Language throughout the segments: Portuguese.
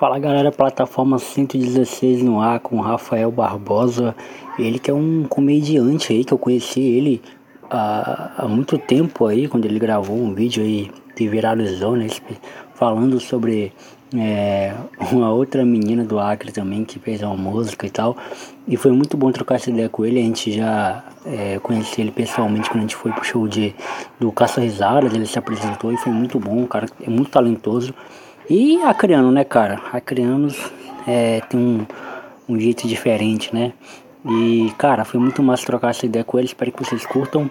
Fala galera, plataforma 116 no ar com Rafael Barbosa. Ele que é um comediante aí que eu conheci ele há, há muito tempo aí, quando ele gravou um vídeo aí que viralizou, né? Falando sobre é, uma outra menina do Acre também que fez uma música e tal. E foi muito bom trocar essa ideia com ele. A gente já é, conheceu ele pessoalmente quando a gente foi pro show de, do Caça Risadas. Ele se apresentou e foi muito bom. O cara é muito talentoso. E Acreano, né, cara? Acreanos é, tem um, um jeito diferente, né? E, cara, foi muito massa trocar essa ideia com ele. Espero que vocês curtam,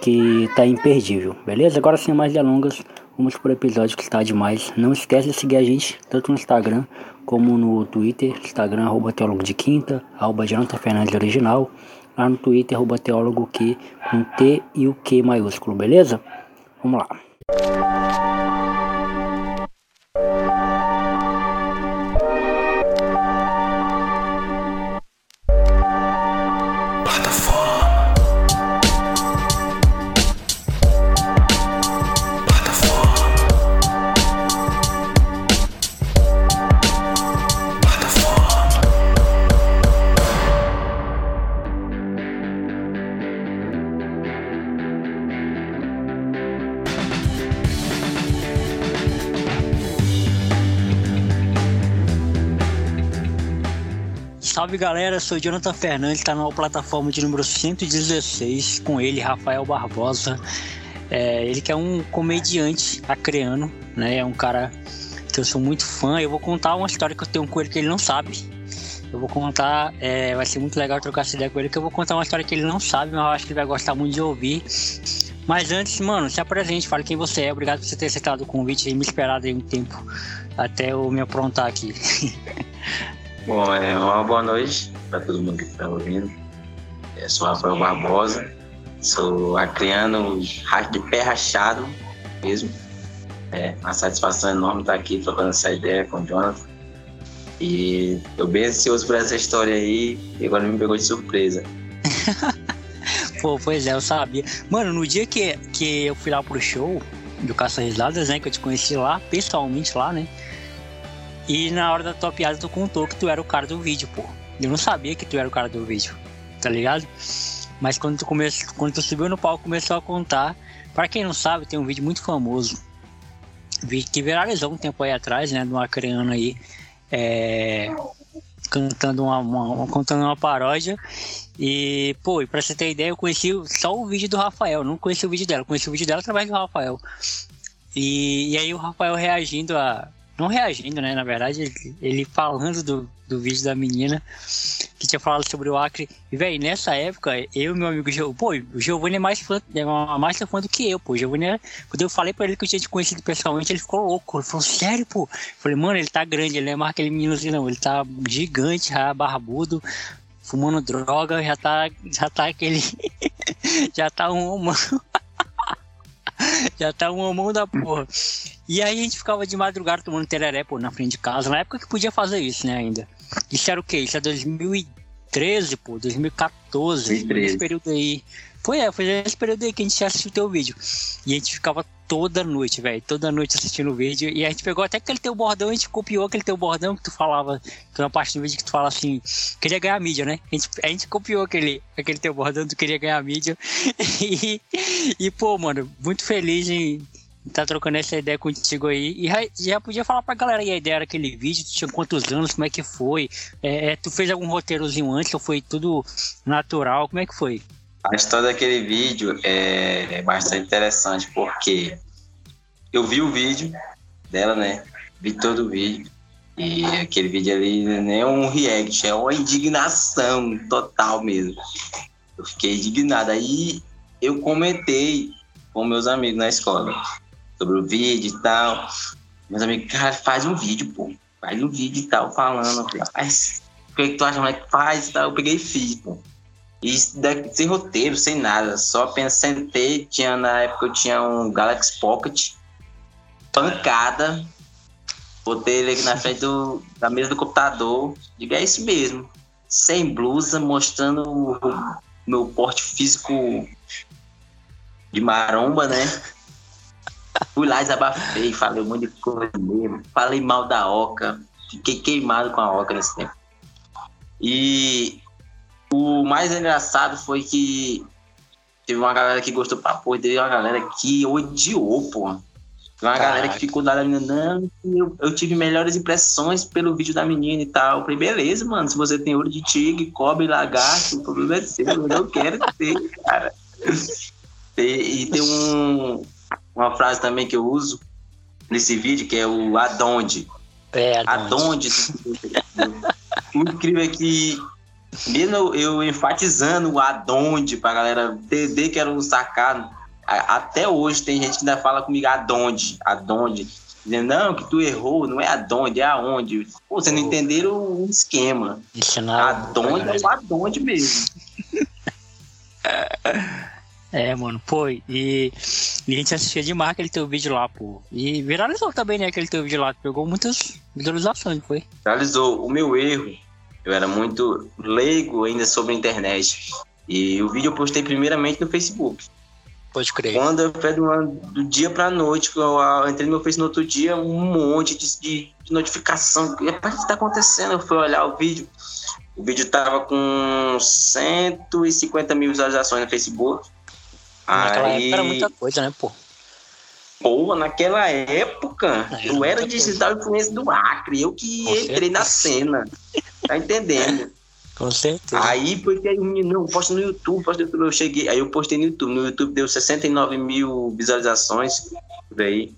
que tá imperdível, beleza? Agora, sem mais delongas, vamos pro episódio que está demais. Não esquece de seguir a gente, tanto no Instagram como no Twitter. Instagram, arroba teólogo de quinta, arroba Jonathan Fernandes Original. Lá no Twitter, arroba teólogo que, com T e o Q maiúsculo, beleza? Vamos lá. Salve galera, sou Jonathan Fernandes, tá na plataforma de número 116, com ele, Rafael Barbosa. É, ele que é um comediante acreano, né? É um cara que eu sou muito fã. Eu vou contar uma história que eu tenho com ele que ele não sabe. Eu vou contar, é, vai ser muito legal trocar essa ideia com ele, que eu vou contar uma história que ele não sabe, mas eu acho que ele vai gostar muito de ouvir. Mas antes, mano, se apresente, fale quem você é. Obrigado por você ter aceitado o convite e me esperado aí um tempo até eu me aprontar aqui. Bom, é uma boa noite para todo mundo que está ouvindo. Eu sou Rafael Barbosa, sou acriano de pé rachado mesmo. É uma satisfação enorme estar aqui trocando essa ideia com o Jonathan. E eu bem ansioso por essa história aí e agora me pegou de surpresa. Pô, pois é, eu sabia. Mano, no dia que, que eu fui lá pro show do Caça Risadas, né, que eu te conheci lá, pessoalmente lá, né, e na hora da tua piada tu contou que tu era o cara do vídeo, pô. Eu não sabia que tu era o cara do vídeo, tá ligado? Mas quando tu, come... quando tu subiu no palco começou a contar. Para quem não sabe, tem um vídeo muito famoso. Que viralizou um tempo aí atrás, né? De uma criança aí. É, cantando uma, uma, contando uma paródia. E, pô, e pra você ter ideia, eu conheci só o vídeo do Rafael, não conheci o vídeo dela, conheci o vídeo dela através do Rafael. E, e aí o Rafael reagindo a, não reagindo, né? Na verdade, ele, falando do, do vídeo da menina que tinha falado sobre o Acre. E, velho, nessa época, eu e meu amigo Giovanni, pô, o Giovanni é mais fã, é mais fã do que eu, pô. O Giovanni, era, quando eu falei pra ele que eu tinha te conhecido pessoalmente, ele ficou louco. Ele falou, sério, pô? Eu falei, mano, ele tá grande, ele não é mais aquele menino assim, não. Ele tá gigante, já barbudo, fumando droga, já tá, já tá aquele. já tá um humano. já tá um mão da porra. E aí a gente ficava de madrugada tomando tereré, pô, na frente de casa, na época que podia fazer isso, né, ainda. Isso era o quê? Isso é 2013, pô, 2014, 2013. esse período aí. Foi, é, foi nesse período aí que a gente assistiu o teu vídeo. E a gente ficava toda noite, velho, toda noite assistindo o vídeo. E a gente pegou até aquele teu bordão, a gente copiou aquele teu bordão que tu falava, que uma parte do vídeo que tu fala assim, queria ganhar mídia, né? A gente, a gente copiou aquele, aquele teu bordão, tu queria ganhar mídia. E, e, pô, mano, muito feliz em estar tá trocando essa ideia contigo aí. E já, já, podia falar pra galera aí a ideia daquele vídeo, tu tinha quantos anos, como é que foi? É, é, tu fez algum roteirozinho antes ou foi tudo natural? Como é que foi? A história daquele vídeo é, é bastante interessante porque eu vi o vídeo dela, né? Vi todo o vídeo. E aquele vídeo ali não é um react, é uma indignação total mesmo. Eu fiquei indignado. Aí eu comentei com meus amigos na escola sobre o vídeo e tal. Meus amigos, cara, faz um vídeo, pô. Faz um vídeo e tal, falando. Faz. O que, tu acha, que faz e tal? Eu peguei e fiz, pô. E sem roteiro, sem nada. Só apenas sentei. Tinha, na época eu tinha um Galaxy Pocket. Pancada. Botei ele aqui na frente do, da mesa do computador. Digo, é isso mesmo. Sem blusa, mostrando o meu porte físico de maromba, né? Fui lá, desabafei, falei um monte de coisa mesmo. Falei mal da Oca. fiquei queimado com a Oca nesse tempo. E o mais engraçado foi que teve uma galera que gostou pra porra, teve uma galera que odiou, pô. Tem uma Caraca. galera que ficou da menina, não, eu, eu, tive melhores impressões pelo vídeo da menina e tal. Eu falei, beleza, mano, se você tem olho de tigre, cobre, lagarto, o problema é seu, eu não quero ter, cara. E, e, tem um, uma frase também que eu uso nesse vídeo, que é o adonde. É, adonde. adonde. o incrível é que, mesmo eu enfatizando o adonde pra galera entender que era um sacado, até hoje tem gente que ainda fala comigo adonde, adonde. Dizendo, não, que tu errou, não é adonde, é aonde. Pô, vocês não entenderam o esquema. Adonde é o adonde mesmo. É, mano, pô, e, e a gente assistia demais aquele teu vídeo lá, pô. E viralizou também, né, aquele teu vídeo lá, pegou muitas visualizações, foi? Viralizou. O meu erro, eu era muito leigo ainda sobre a internet. E o vídeo eu postei primeiramente no Facebook. Pode crer. Quando eu pego do dia pra noite, eu entrei no meu Face no outro dia, um monte de, de, notificação. E, o que tá acontecendo? Eu fui olhar o vídeo. O vídeo tava com 150 mil visualizações no Facebook. Naquela Aí... época era muita coisa, né, pô? Pô, naquela época, é, eu era digital influência do Acre, eu que Com entrei certeza. na cena. Tá entendendo? Com certeza. Aí, porque aí, não, posta no YouTube, posta no YouTube. Eu cheguei, aí eu postei no YouTube. No YouTube deu 69 mil visualizações por aí.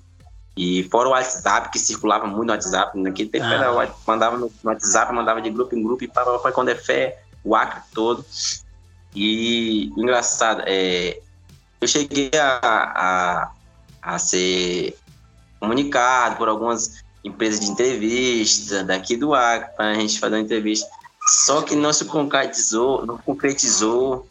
E fora o WhatsApp, que circulava muito no WhatsApp. Naquele tempo ah. era, mandava no WhatsApp, mandava de grupo em grupo, e para quando é fé, o Acre todo. E engraçado, é, eu cheguei a, a, a ser comunicado por algumas empresas de entrevista daqui do Acre, para a gente fazer uma entrevista. Só que não se concretizou, não concretizou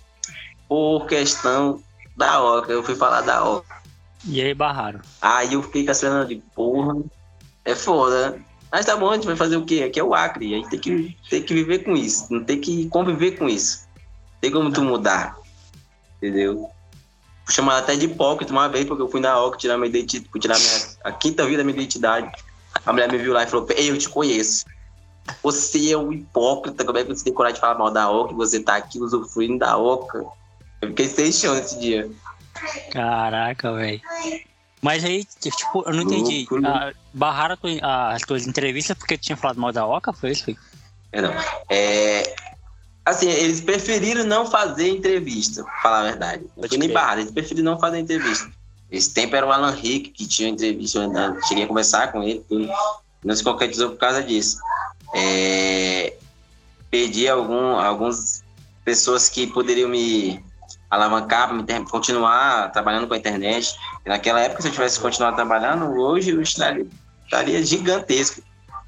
por questão da OCA. Eu fui falar da OCA. E aí barraram. Aí eu fiquei cena de porra, é foda. Mas tá bom, a gente vai fazer o quê? Aqui é o Acre. A gente tem que, tem que viver com isso. Não tem que conviver com isso. Tem como tu mudar. Entendeu? Chamado até de hipócrita uma vez, porque eu fui na OCA tirar minha identidade, tirar minha, a quinta vida da minha identidade. A mulher me viu lá e falou: Ei, eu te conheço. Você é um hipócrita, como é que você tem coragem de falar mal da Oca você tá aqui usufruindo da Oca? Eu fiquei sem chão esse dia. Caraca, velho. Mas aí, tipo, eu não entendi. A, barraram as tuas entrevistas porque tu tinha falado mal da Oca? Foi isso? É, não. É, assim, eles preferiram não fazer entrevista, pra falar a verdade. Não foi nem barrado, eles preferiram não fazer entrevista. Esse tempo era o Alan Rick que tinha entrevista, eu cheguei a conversar com ele, tudo. não se concretizou por causa disso é, perdi algum, algumas pessoas que poderiam me alavancar para me continuar trabalhando com a internet. E naquela época, se eu tivesse continuado trabalhando, hoje eu estaria, estaria gigantesco.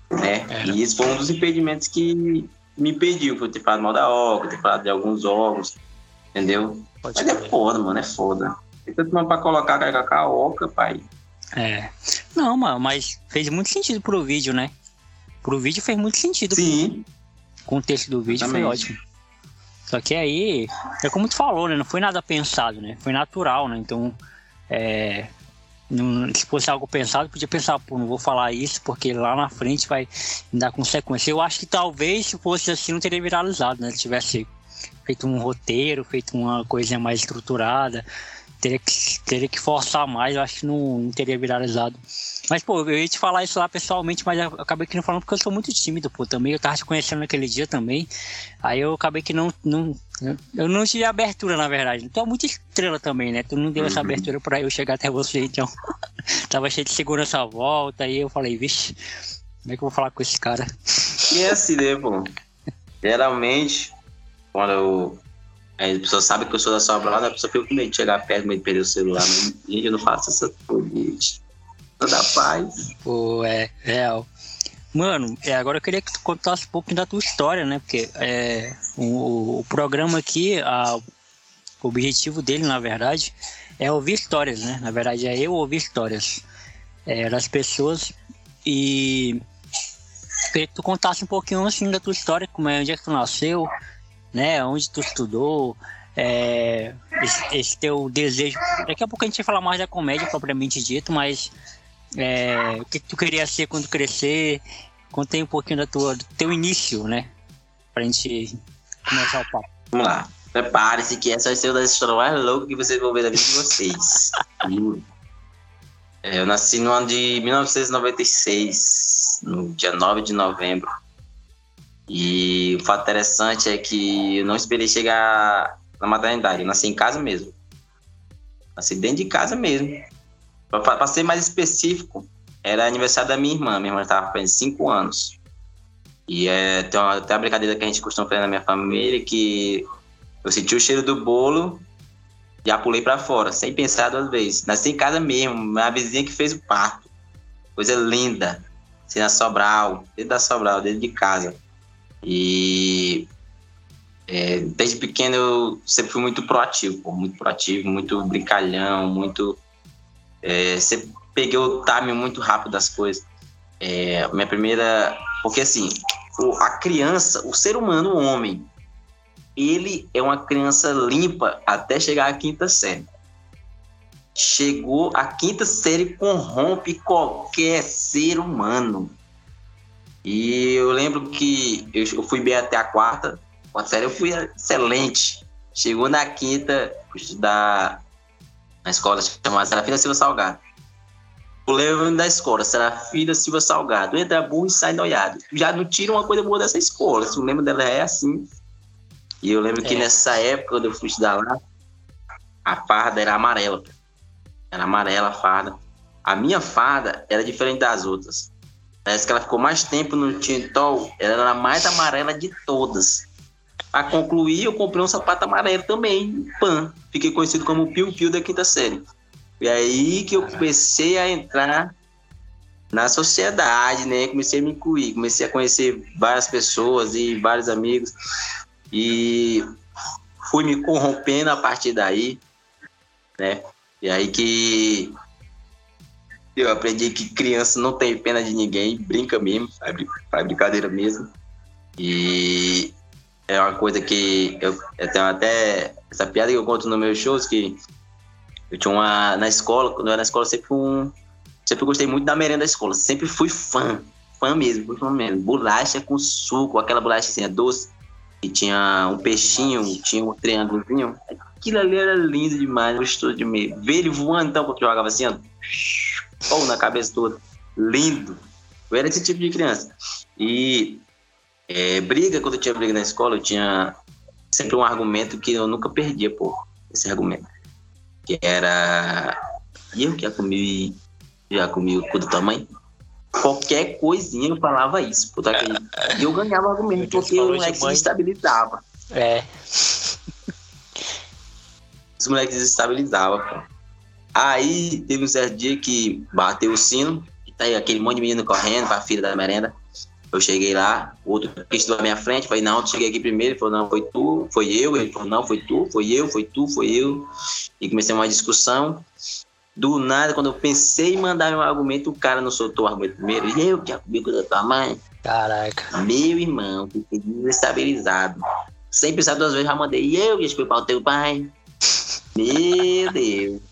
Né? E isso foi um dos impedimentos que me impediu por ter falado mal da OCA, ter falado de alguns órgãos, entendeu? Pode Mas é foda, mano, é foda. Tem tanto para colocar a OCA, pai. É. Não, mano, mas fez muito sentido pro vídeo, né? pro vídeo fez muito sentido. Sim. O contexto do vídeo Exatamente. foi ótimo. Só que aí, é como tu falou, né? Não foi nada pensado, né? Foi natural, né? Então, é, se fosse algo pensado, podia pensar, pô, não vou falar isso porque lá na frente vai dar consequência. Eu acho que talvez se fosse assim não teria viralizado, né? Se tivesse feito um roteiro, feito uma coisa mais estruturada, teria que, teria que forçar mais, eu acho que não, não teria viralizado. Mas, pô, eu ia te falar isso lá pessoalmente, mas eu acabei que não falando porque eu sou muito tímido, pô, também. Eu tava te conhecendo naquele dia também. Aí eu acabei que não. não eu não tive abertura, na verdade. Tu é muito estrela também, né? Tu não deu uhum. essa abertura pra eu chegar até você, então. tava cheio de segurança à volta, aí eu falei, vixe, como é que eu vou falar com esse cara? E é assim, né, pô? Geralmente, quando eu. A pessoa sabe que eu sou da sua brada, a pessoa fica com medo de chegar perto, de perder o celular. Mas, gente, eu não faço essas coisas da paz. Pô, é, real. Mano, é, agora eu queria que tu contasse um pouquinho da tua história, né? Porque é, o, o programa aqui, a, o objetivo dele, na verdade, é ouvir histórias, né? Na verdade, é eu ouvir histórias é, das pessoas e queria que tu contasse um pouquinho assim da tua história, como é, onde é que tu nasceu, né? Onde tu estudou, é, esse, esse, teu desejo. Daqui a pouco a gente vai falar mais da comédia propriamente dito, mas é, o que tu queria ser quando crescer, Conta aí um pouquinho da tua, do teu início, né? Pra gente começar o papo. Vamos lá. Prepare-se que essa vai ser uma das histórias mais loucas que vocês vão ver da vida de vocês. É, eu nasci no ano de 1996, no dia 9 de novembro. E o fato interessante é que eu não esperei chegar na maternidade, eu nasci em casa mesmo. Nasci dentro de casa mesmo. Para ser mais específico, era aniversário da minha irmã. Minha irmã estava fazendo 5 anos. E é, tem uma, até uma brincadeira que a gente costuma fazer na minha família que eu senti o cheiro do bolo já pulei para fora, sem pensar duas vezes. Nasci em casa mesmo, a vizinha que fez o parto. Coisa linda. Assim, na Sobral, dentro da Sobral, dentro de casa. E é, desde pequeno eu sempre fui muito proativo, pô, muito proativo, muito brincalhão, muito. É, sempre peguei o timing muito rápido das coisas. É, minha primeira. Porque assim, a criança, o ser humano, o homem, ele é uma criança limpa até chegar à quinta série. Chegou à quinta série, corrompe qualquer ser humano. E eu lembro que eu fui bem até a quarta, quarta série eu fui excelente. Chegou na quinta, estudar na escola chamada Serafina Silva Salgado. O lembro da escola, Serafina Silva Salgado. Entra burro e sai noiado. Já não tira uma coisa boa dessa escola. Se o lembro dela é assim, e eu lembro é. que nessa época, quando eu fui estudar lá, a farda era amarela. Era amarela a farda. A minha farda era diferente das outras. Parece que ela ficou mais tempo no Tintol, ela era a mais amarela de todas. Para concluir, eu comprei um sapato amarelo também, pan. Fiquei conhecido como Piu Piu da quinta série. E aí que eu comecei a entrar na sociedade, né? Comecei a me incluir, comecei a conhecer várias pessoas e vários amigos. E fui me corrompendo a partir daí, né? E aí que eu aprendi que criança não tem pena de ninguém, brinca mesmo, faz brincadeira mesmo. E é uma coisa que eu, eu tenho até essa piada que eu conto nos meus shows que eu tinha uma na escola, quando eu era na escola sempre um sempre gostei muito da merenda da escola, sempre fui fã, fã mesmo, fui fã mesmo. Bolacha com suco, aquela bolacha assim, doce e tinha um peixinho, tinha um triângulozinho. Aquilo ali era lindo demais, gostoso de ver. Ver ele voando, então, quando jogava assim, ó, ou na cabeça toda. Lindo. Eu era esse tipo de criança. E é, briga, quando eu tinha briga na escola, eu tinha sempre um argumento que eu nunca perdia, pô, esse argumento. Que era. Eu que já comi, já comi o cu do tamanho? Qualquer coisinha eu falava isso. Puta que... E eu ganhava argumento porque o moleque se desestabilizava. É. Os moleques desestabilizavam, pô. Aí teve um certo dia que bateu o sino, e tá aí aquele monte de menino correndo pra filha da merenda. Eu cheguei lá, o outro quis na minha frente, falei, não, eu cheguei aqui primeiro, ele falou, não, foi tu, foi eu, ele falou, não, foi tu, foi eu, foi tu, foi eu. E comecei uma discussão. Do nada, quando eu pensei em mandar meu argumento, o cara não soltou o argumento primeiro. E eu que comigo da tua mãe. Caraca. Meu irmão, fiquei desestabilizado. Sem pensar duas vezes, já mandei. E eu que para o teu pai. Meu Deus.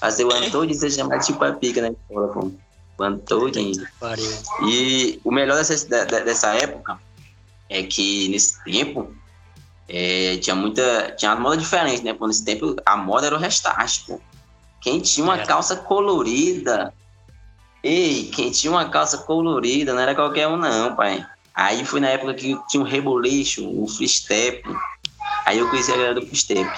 Passei o ano todo de ser chamado de pica na escola, pô. O ano todinho. E o melhor dessa, dessa época é que nesse tempo é, tinha muita. Tinha uma moda diferente, né? Pô, nesse tempo a moda era o restart, pô. Quem tinha uma calça colorida. Ei, quem tinha uma calça colorida não era qualquer um, não, pai. Aí foi na época que tinha um reboleixo, o free step. Aí eu conheci a galera do free step.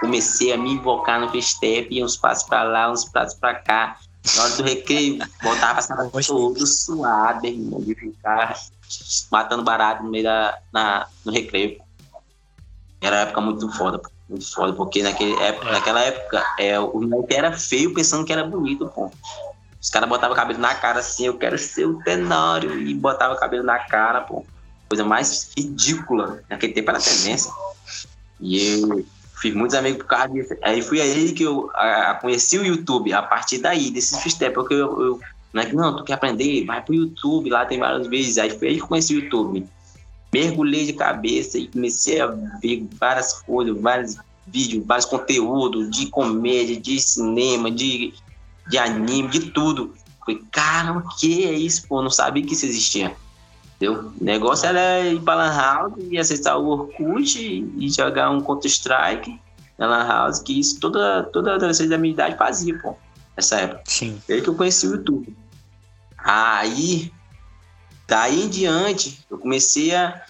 Comecei a me invocar no free step, uns passos pra lá, uns passos pra cá. Na hora do recreio, voltava sala todo suado, irmão, de ficar matando barato no meio da, na, no recreio. Era uma época muito foda. Muito foda, porque naquele época, é. naquela época é, o moleque era feio pensando que era bonito, pô. Os caras botavam o cabelo na cara assim, eu quero ser o Tenório, e botava o cabelo na cara, pô. Coisa mais ridícula. Naquele tempo era tendência. E eu fiz muitos amigos por causa disso. Aí fui aí que eu a, conheci o YouTube, a partir daí, desses freestyle, porque eu, eu não é que não, tu quer aprender, vai pro YouTube, lá tem vários vídeos. Aí foi aí que conheci o YouTube mergulhei de cabeça e comecei a ver várias coisas, vários vídeos, vários conteúdos de comédia, de cinema, de, de anime, de tudo. Falei, caramba, que é isso, pô? Não sabia que isso existia. Entendeu? O negócio era ir pra Lan House e acessar o Orkut e jogar um Counter-Strike na Lan House, que isso toda, toda adolescente da minha idade fazia, pô, nessa época. Sim. Desde que eu conheci o YouTube. Aí, daí em diante, eu comecei a,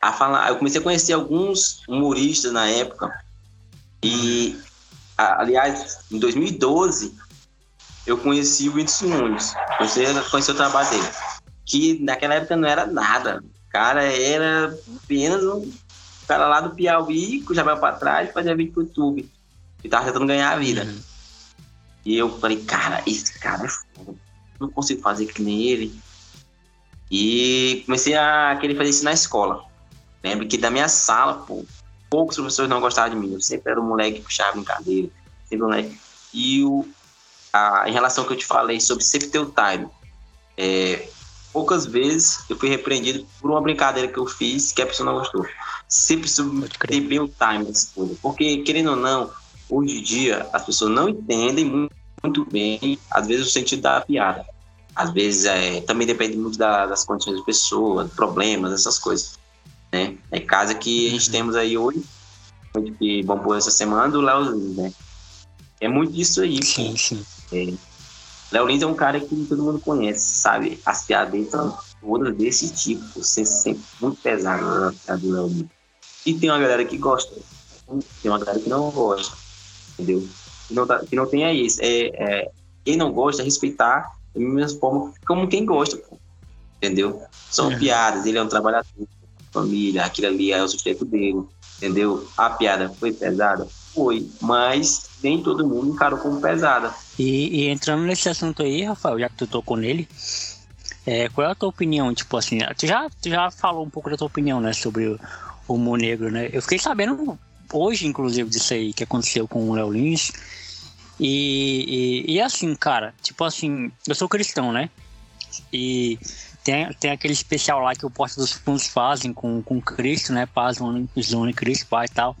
a falar, eu comecei a conhecer alguns humoristas na época. E, aliás, em 2012, eu conheci o Whindersson Nunes. Comecei a conhecer o trabalho dele que naquela época não era nada. O cara era apenas um cara lá do Piauí, que já vai para trás, fazia vídeo pro YouTube. E tava tentando ganhar a vida. Uhum. E eu falei, cara, esse cara é foda. Não consigo fazer que nem ele. E comecei a querer fazer isso na escola. Lembro que da minha sala, pô, poucos professores não gostavam de mim. Eu sempre era o moleque que puxava brincadeira. Sempre o moleque. E o, a, em relação ao que eu te falei sobre sempre ter o time. É, poucas vezes eu fui repreendido por uma brincadeira que eu fiz que a pessoa não gostou. Sempre ter bem o time. Porque, querendo ou não, hoje em dia as pessoas não entendem muito, muito bem, às vezes, o sentido da piada. Às vezes é, também depende muito da, das condições da pessoa, problemas, essas coisas. Né? É casa que a gente uhum. temos aí hoje, que bombou essa semana, do Leozinho, né? É muito isso aí. Sim, sim. É, Léo Lins é um cara que todo mundo conhece, sabe? As piadas são todas desse tipo, sempre muito pesado a do Léo Lins. E tem uma galera que gosta, tem uma galera que não gosta, entendeu? Que não, tá, que não tem aí isso. É, é, quem não gosta, respeitar da mesma forma como quem gosta, pô. entendeu? São é. piadas, ele é um trabalhador, família, aquilo ali é o sustento dele, entendeu? A piada foi pesada? Foi, mas nem todo mundo encarou como pesada e, e, entrando nesse assunto aí, Rafael, já que tu tocou nele, é, qual é a tua opinião? Tipo assim, tu já, tu já falou um pouco da tua opinião, né, sobre o, o negro, né? Eu fiquei sabendo hoje, inclusive, disso aí que aconteceu com o Léo Lins. E, e, e assim, cara, tipo assim, eu sou cristão, né? E tem, tem aquele especial lá que o Porta dos Fundos fazem com, com Cristo, né? Paz, Zone, Cristo, Pai e tal.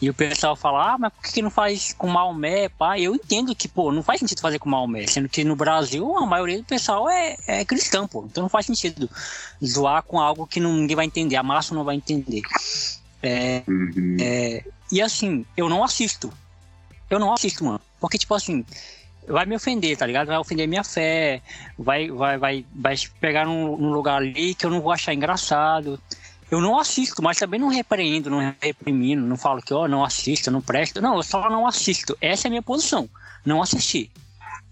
E o pessoal fala, ah, mas por que não faz com Maomé, pai? Eu entendo que, pô, não faz sentido fazer com Maomé, sendo que no Brasil a maioria do pessoal é, é cristão, pô. Então não faz sentido zoar com algo que ninguém vai entender, a massa não vai entender. É, uhum. é, e assim, eu não assisto. Eu não assisto, mano. Porque, tipo assim, vai me ofender, tá ligado? Vai ofender minha fé, vai, vai, vai, vai pegar num, num lugar ali que eu não vou achar engraçado. Eu não assisto, mas também não repreendo, não reprimindo, não falo que, ó, oh, não assisto, não presto. Não, eu só não assisto. Essa é a minha posição. Não assistir.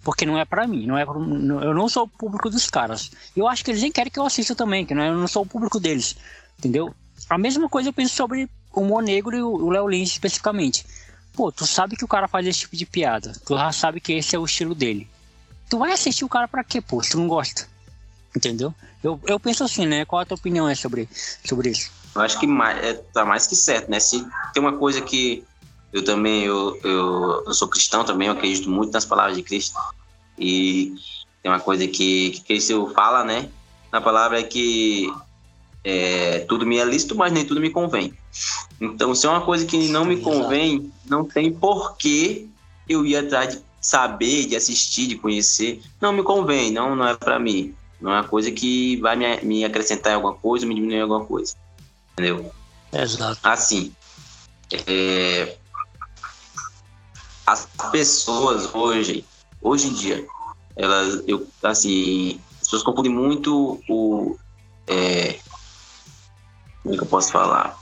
Porque não é para mim, não é pra, eu não sou o público dos caras. Eu acho que eles nem querem que eu assista também, que não, eu não sou o público deles. Entendeu? A mesma coisa eu penso sobre o Mo Negro e o Léo Lins especificamente. Pô, tu sabe que o cara faz esse tipo de piada. Tu já sabe que esse é o estilo dele. Tu vai assistir o cara pra quê, pô, se tu não gosta? Entendeu? Eu, eu penso assim, né? Qual a tua opinião é sobre, sobre isso? Eu acho que mais, é, tá mais que certo, né? Se tem uma coisa que eu também, eu, eu, eu sou cristão também, eu acredito muito nas palavras de Cristo. E tem uma coisa que, que Cristo fala, né? Na palavra é que é, tudo me é lícito, mas nem tudo me convém. Então, se é uma coisa que não me convém, não tem porquê eu ir atrás de saber, de assistir, de conhecer. Não me convém, não, não é para mim. Não é uma coisa que vai me, me acrescentar em alguma coisa, me diminuir em alguma coisa. Entendeu? Exato. Assim, é, as pessoas hoje, hoje em dia, elas, eu, assim, as pessoas confundem muito o, é, como é que eu posso falar?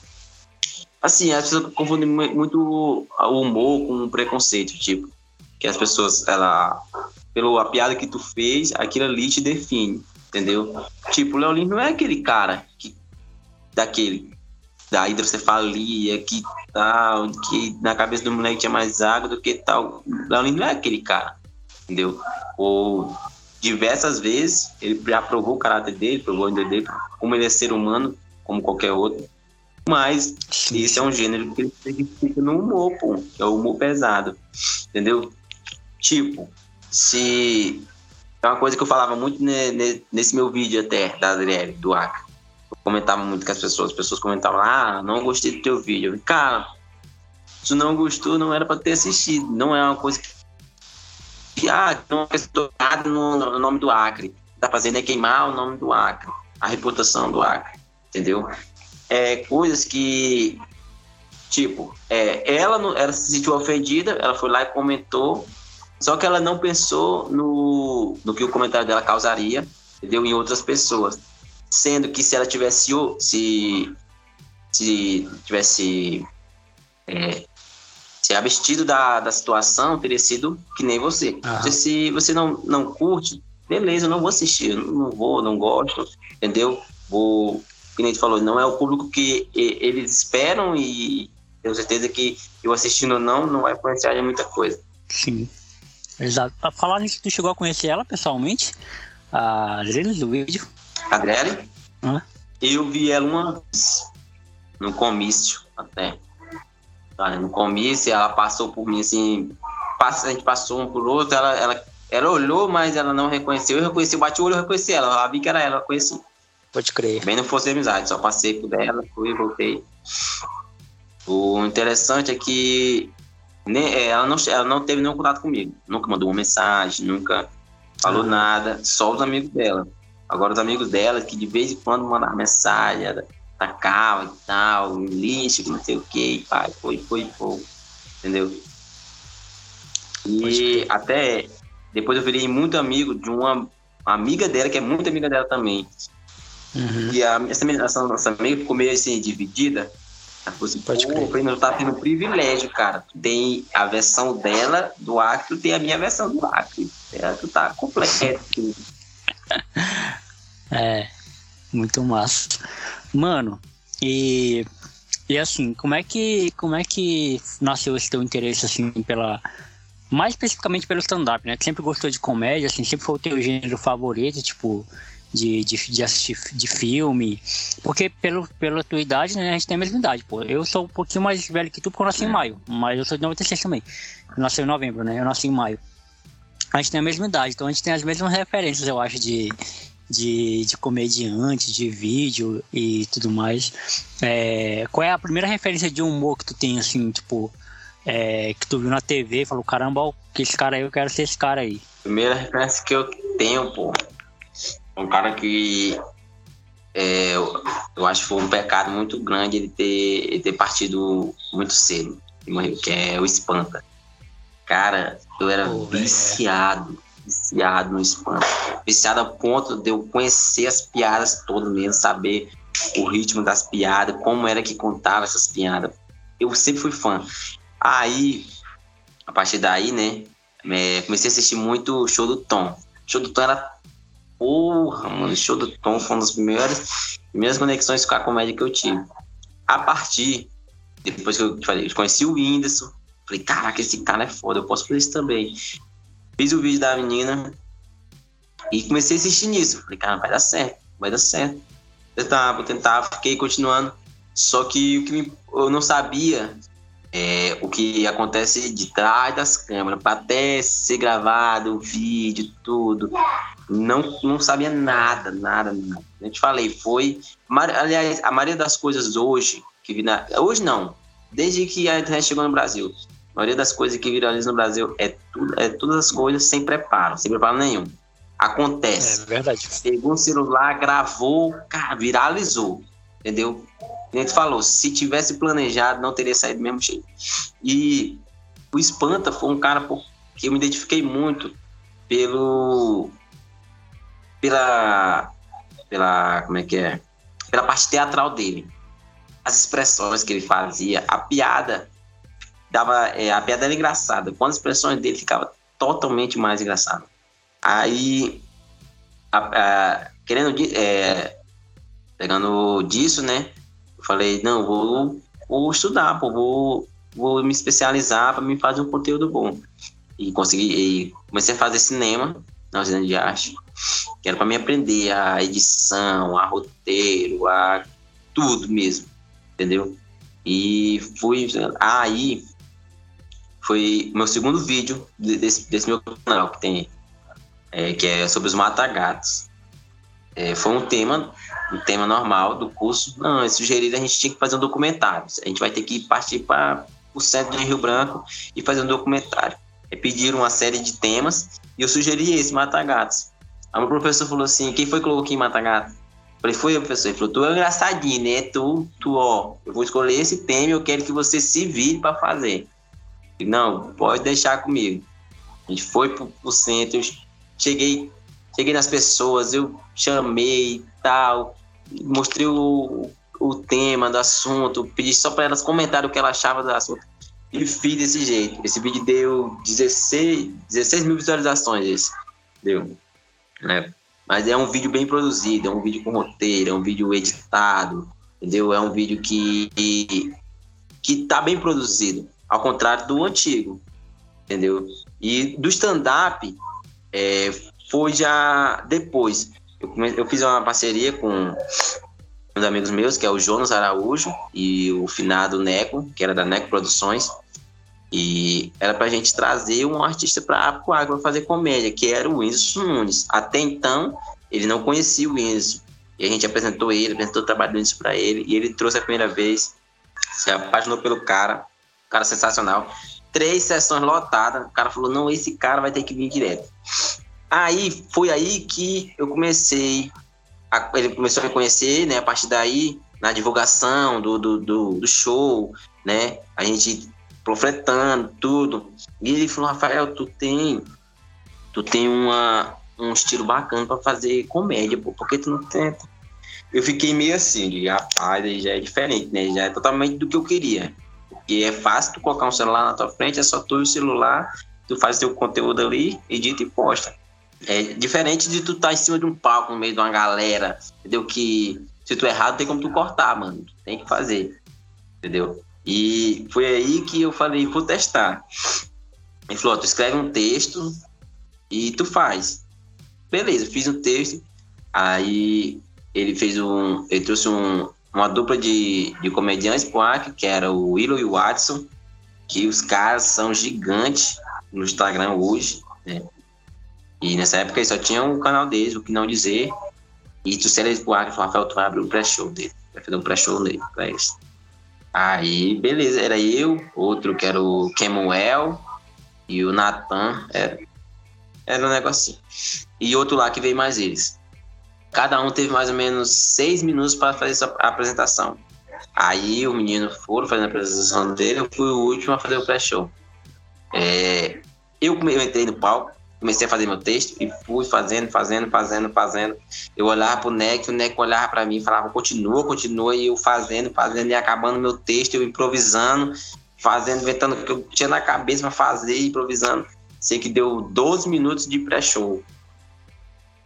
Assim, as pessoas confundem muito o humor com o preconceito, tipo, que as pessoas, ela, pela piada que tu fez, aquilo ali te define, entendeu? Tipo, o Léo Lins não é aquele cara que, daquele, da hidrocefalia, que tal, que na cabeça do moleque tinha mais água do que tal. O Léo Lins não é aquele cara, entendeu? Ou diversas vezes ele já provou o caráter dele, provou o dele, como ele é ser humano, como qualquer outro. Mas esse é um gênero que ele identifica no humor, pô. É o humor pesado. Entendeu? Tipo, se. É uma coisa que eu falava muito nesse meu vídeo até, da Adriele, do Acre. Eu comentava muito com as pessoas. As pessoas comentavam, ah, não gostei do teu vídeo. Eu falei, cara, se não gostou, não era para ter assistido. Não é uma coisa que ah, não no, no nome do Acre. Tá fazendo é queimar o nome do Acre, a reputação do Acre, entendeu? É, coisas que, tipo, é, ela, ela se sentiu ofendida, ela foi lá e comentou, só que ela não pensou no, no que o comentário dela causaria, entendeu? Em outras pessoas. Sendo que se ela tivesse se, se tivesse é, se abstido da, da situação, teria sido que nem você. Uhum. Se você não, não curte, beleza, eu não vou assistir, não vou, não gosto, entendeu? Vou, que nem tu falou, não é o público que eles esperam e tenho certeza que eu assistindo ou não, não vai influenciar em muita coisa. Sim, exato. Pra falar nisso, tu chegou a conhecer ela pessoalmente? A Adriele do vídeo? Adriele? Uhum. Eu vi ela uma vez, no comício até. No comício, ela passou por mim assim, a gente passou um por outro, ela, ela ela olhou, mas ela não reconheceu. Eu reconheci, eu bati o olho, eu reconheci ela. Ela vi que era ela, eu conheci. Pode crer. Bem não fosse amizade, só passei por dela, fui e voltei. O interessante é que é, ela não, ela não teve nenhum contato comigo. Nunca mandou uma mensagem, nunca falou ah. nada, só os amigos dela. Agora os amigos dela, que de vez em quando mandavam mensagem, atacava e tal, lixo, que não sei o que, pai, foi, foi, foi. Entendeu? E até depois eu virei muito amigo de uma amiga dela, que é muito amiga dela também. Uhum. E a, essa, essa nossa amiga ficou meio assim, dividida. Assim, Pode pô, crer. eu tá tendo privilégio, cara. Tu tem a versão dela do Acre, tu tem a minha versão do Acre. É, tu tá completo. é, muito massa. Mano, e, e assim, como é que como é que nasceu esse teu interesse assim pela mais especificamente pelo stand-up, né? sempre gostou de comédia, assim, sempre foi o teu gênero favorito, tipo, de, de, de assistir de filme. Porque pelo, pela tua idade, né, a gente tem a mesma idade, pô. Eu sou um pouquinho mais velho que tu, porque eu nasci em maio. Mas eu sou de 96 também. Eu nasci em novembro, né? Eu nasci em maio. A gente tem a mesma idade, então a gente tem as mesmas referências, eu acho, de, de, de comediante, de vídeo e tudo mais. É, qual é a primeira referência de humor que tu tem, assim, tipo é, que tu viu na TV e falou, caramba, que esse cara aí, eu quero ser esse cara aí? Primeira referência que eu tenho, pô, um cara que é, eu, acho que foi um pecado muito grande ele ter, ele ter partido muito cedo, que é o Espanta. Cara, eu era viciado, viciado no Espanta. Viciado a ponto de eu conhecer as piadas todas mesmo, saber o ritmo das piadas, como era que contava essas piadas. Eu sempre fui fã. Aí, a partir daí, né, é, comecei a assistir muito o show do Tom. O show do Tom era. Porra, mano, o show do Tom foi uma das primeiras, primeiras conexões com a comédia que eu tive. A partir, depois que eu falei, conheci o Whindersson, falei, caraca, esse cara é foda, eu posso fazer isso também. Fiz o vídeo da menina e comecei a assistir nisso. Falei, cara, vai dar certo, vai dar certo. Tentava, tentava, fiquei continuando. Só que o que me, eu não sabia é, o que acontece de trás das câmeras, para até ser gravado o vídeo, tudo. Não, não sabia nada, nada, nada. Eu te falei, foi. Aliás, a maioria das coisas hoje, que vira, hoje não, desde que a internet chegou no Brasil, a maioria das coisas que viralizam no Brasil é, tudo, é todas as coisas sem preparo, sem preparo nenhum. Acontece. É verdade. Pegou um celular, gravou, cara, viralizou. Entendeu? a gente falou, se tivesse planejado, não teria saído do mesmo jeito. E o Espanta foi um cara que eu me identifiquei muito pelo pela pela como é que é? Pela parte teatral dele. As expressões que ele fazia a piada dava é, a piada era engraçada. Quando as expressões dele ficava totalmente mais engraçada aí a, a, querendo é, pegando disso né falei, não, vou, vou estudar, pô, vou, vou me especializar para me fazer um conteúdo bom. E consegui, e comecei a fazer cinema na usina de arte, que era para me aprender a edição, a roteiro, a tudo mesmo, entendeu? E fui, aí foi meu segundo vídeo desse, desse meu canal que tem, é, que é sobre os matagatos. É, foi um tema um tema normal do curso. Não, é sugerido a gente tinha que fazer um documentário. A gente vai ter que partir para o centro de Rio Branco e fazer um documentário. Pediram uma série de temas e eu sugeri esse, Mata Gatos. Aí o professor falou assim, quem foi que colocou aqui Mata Gatos? Falei, foi o professor. Ele falou, tu é engraçadinho, né? Tu, tu, ó, eu vou escolher esse tema e eu quero que você se vire para fazer. Falei, não, pode deixar comigo. A gente foi pro, pro centro, cheguei, cheguei nas pessoas, eu chamei tal, mostrei o, o tema do assunto, pedi só para elas comentarem o que elas achavam do assunto. E fiz desse jeito. Esse vídeo deu 16, 16 mil visualizações. Esse. Deu. Né? Mas é um vídeo bem produzido, é um vídeo com roteiro, é um vídeo editado, entendeu? É um vídeo que, que tá bem produzido, ao contrário do antigo, entendeu? E do stand-up, é, foi já depois. Eu, eu fiz uma parceria com uns amigos meus, que é o Jonas Araújo e o finado Neco, que era da Neco Produções. E era pra gente trazer um artista para o Água fazer comédia, que era o Enzo Nunes. Até então, ele não conhecia o Enzo. E a gente apresentou ele, apresentou o trabalho do Enzo para ele, e ele trouxe a primeira vez, se apaixonou pelo cara, cara sensacional. Três sessões lotadas, o cara falou: não, esse cara vai ter que vir direto. Aí foi aí que eu comecei ele começou a me conhecer, né? A partir daí, na divulgação do, do, do, do show, né? A gente profetando tudo. E ele falou, Rafael, tu tem, tu tem uma, um estilo bacana para fazer comédia, pô, por que tu não tenta? Eu fiquei meio assim, de rapaz, já é diferente, né? Já é totalmente do que eu queria. Porque é fácil tu colocar um celular na tua frente, é só tu o celular, tu faz teu conteúdo ali, edita e posta. É diferente de tu estar tá em cima de um palco no meio de uma galera, entendeu? Que se tu errado tem como tu cortar, mano. Tem que fazer, entendeu? E foi aí que eu falei, vou testar. Ele falou, tu escreve um texto e tu faz. Beleza, fiz um texto. Aí ele fez um. Ele trouxe um, uma dupla de, de comediantes pro Acre, que era o Willow e o Watson, que os caras são gigantes no Instagram hoje, né? E nessa época ele só tinha um canal deles, o que não dizer. E tu eles pro ar e falou, Rafael, tu vai abrir um pré-show dele. Vai fazer um pré-show nele pra eles. Aí, beleza, era eu, outro que era o Kemuel e o Natan. Era, era um negocinho. E outro lá que veio mais eles. Cada um teve mais ou menos seis minutos para fazer essa apresentação. Aí o menino foram fazendo a apresentação dele, eu fui o último a fazer o pré-show. É, eu, eu entrei no palco, comecei a fazer meu texto e fui fazendo, fazendo, fazendo, fazendo. Eu olhava pro NEC, o NEC olhava para mim e falava, continua, continua, e eu fazendo, fazendo, e acabando meu texto, eu improvisando, fazendo, inventando o que eu tinha na cabeça para fazer, improvisando. Sei que deu 12 minutos de pré-show.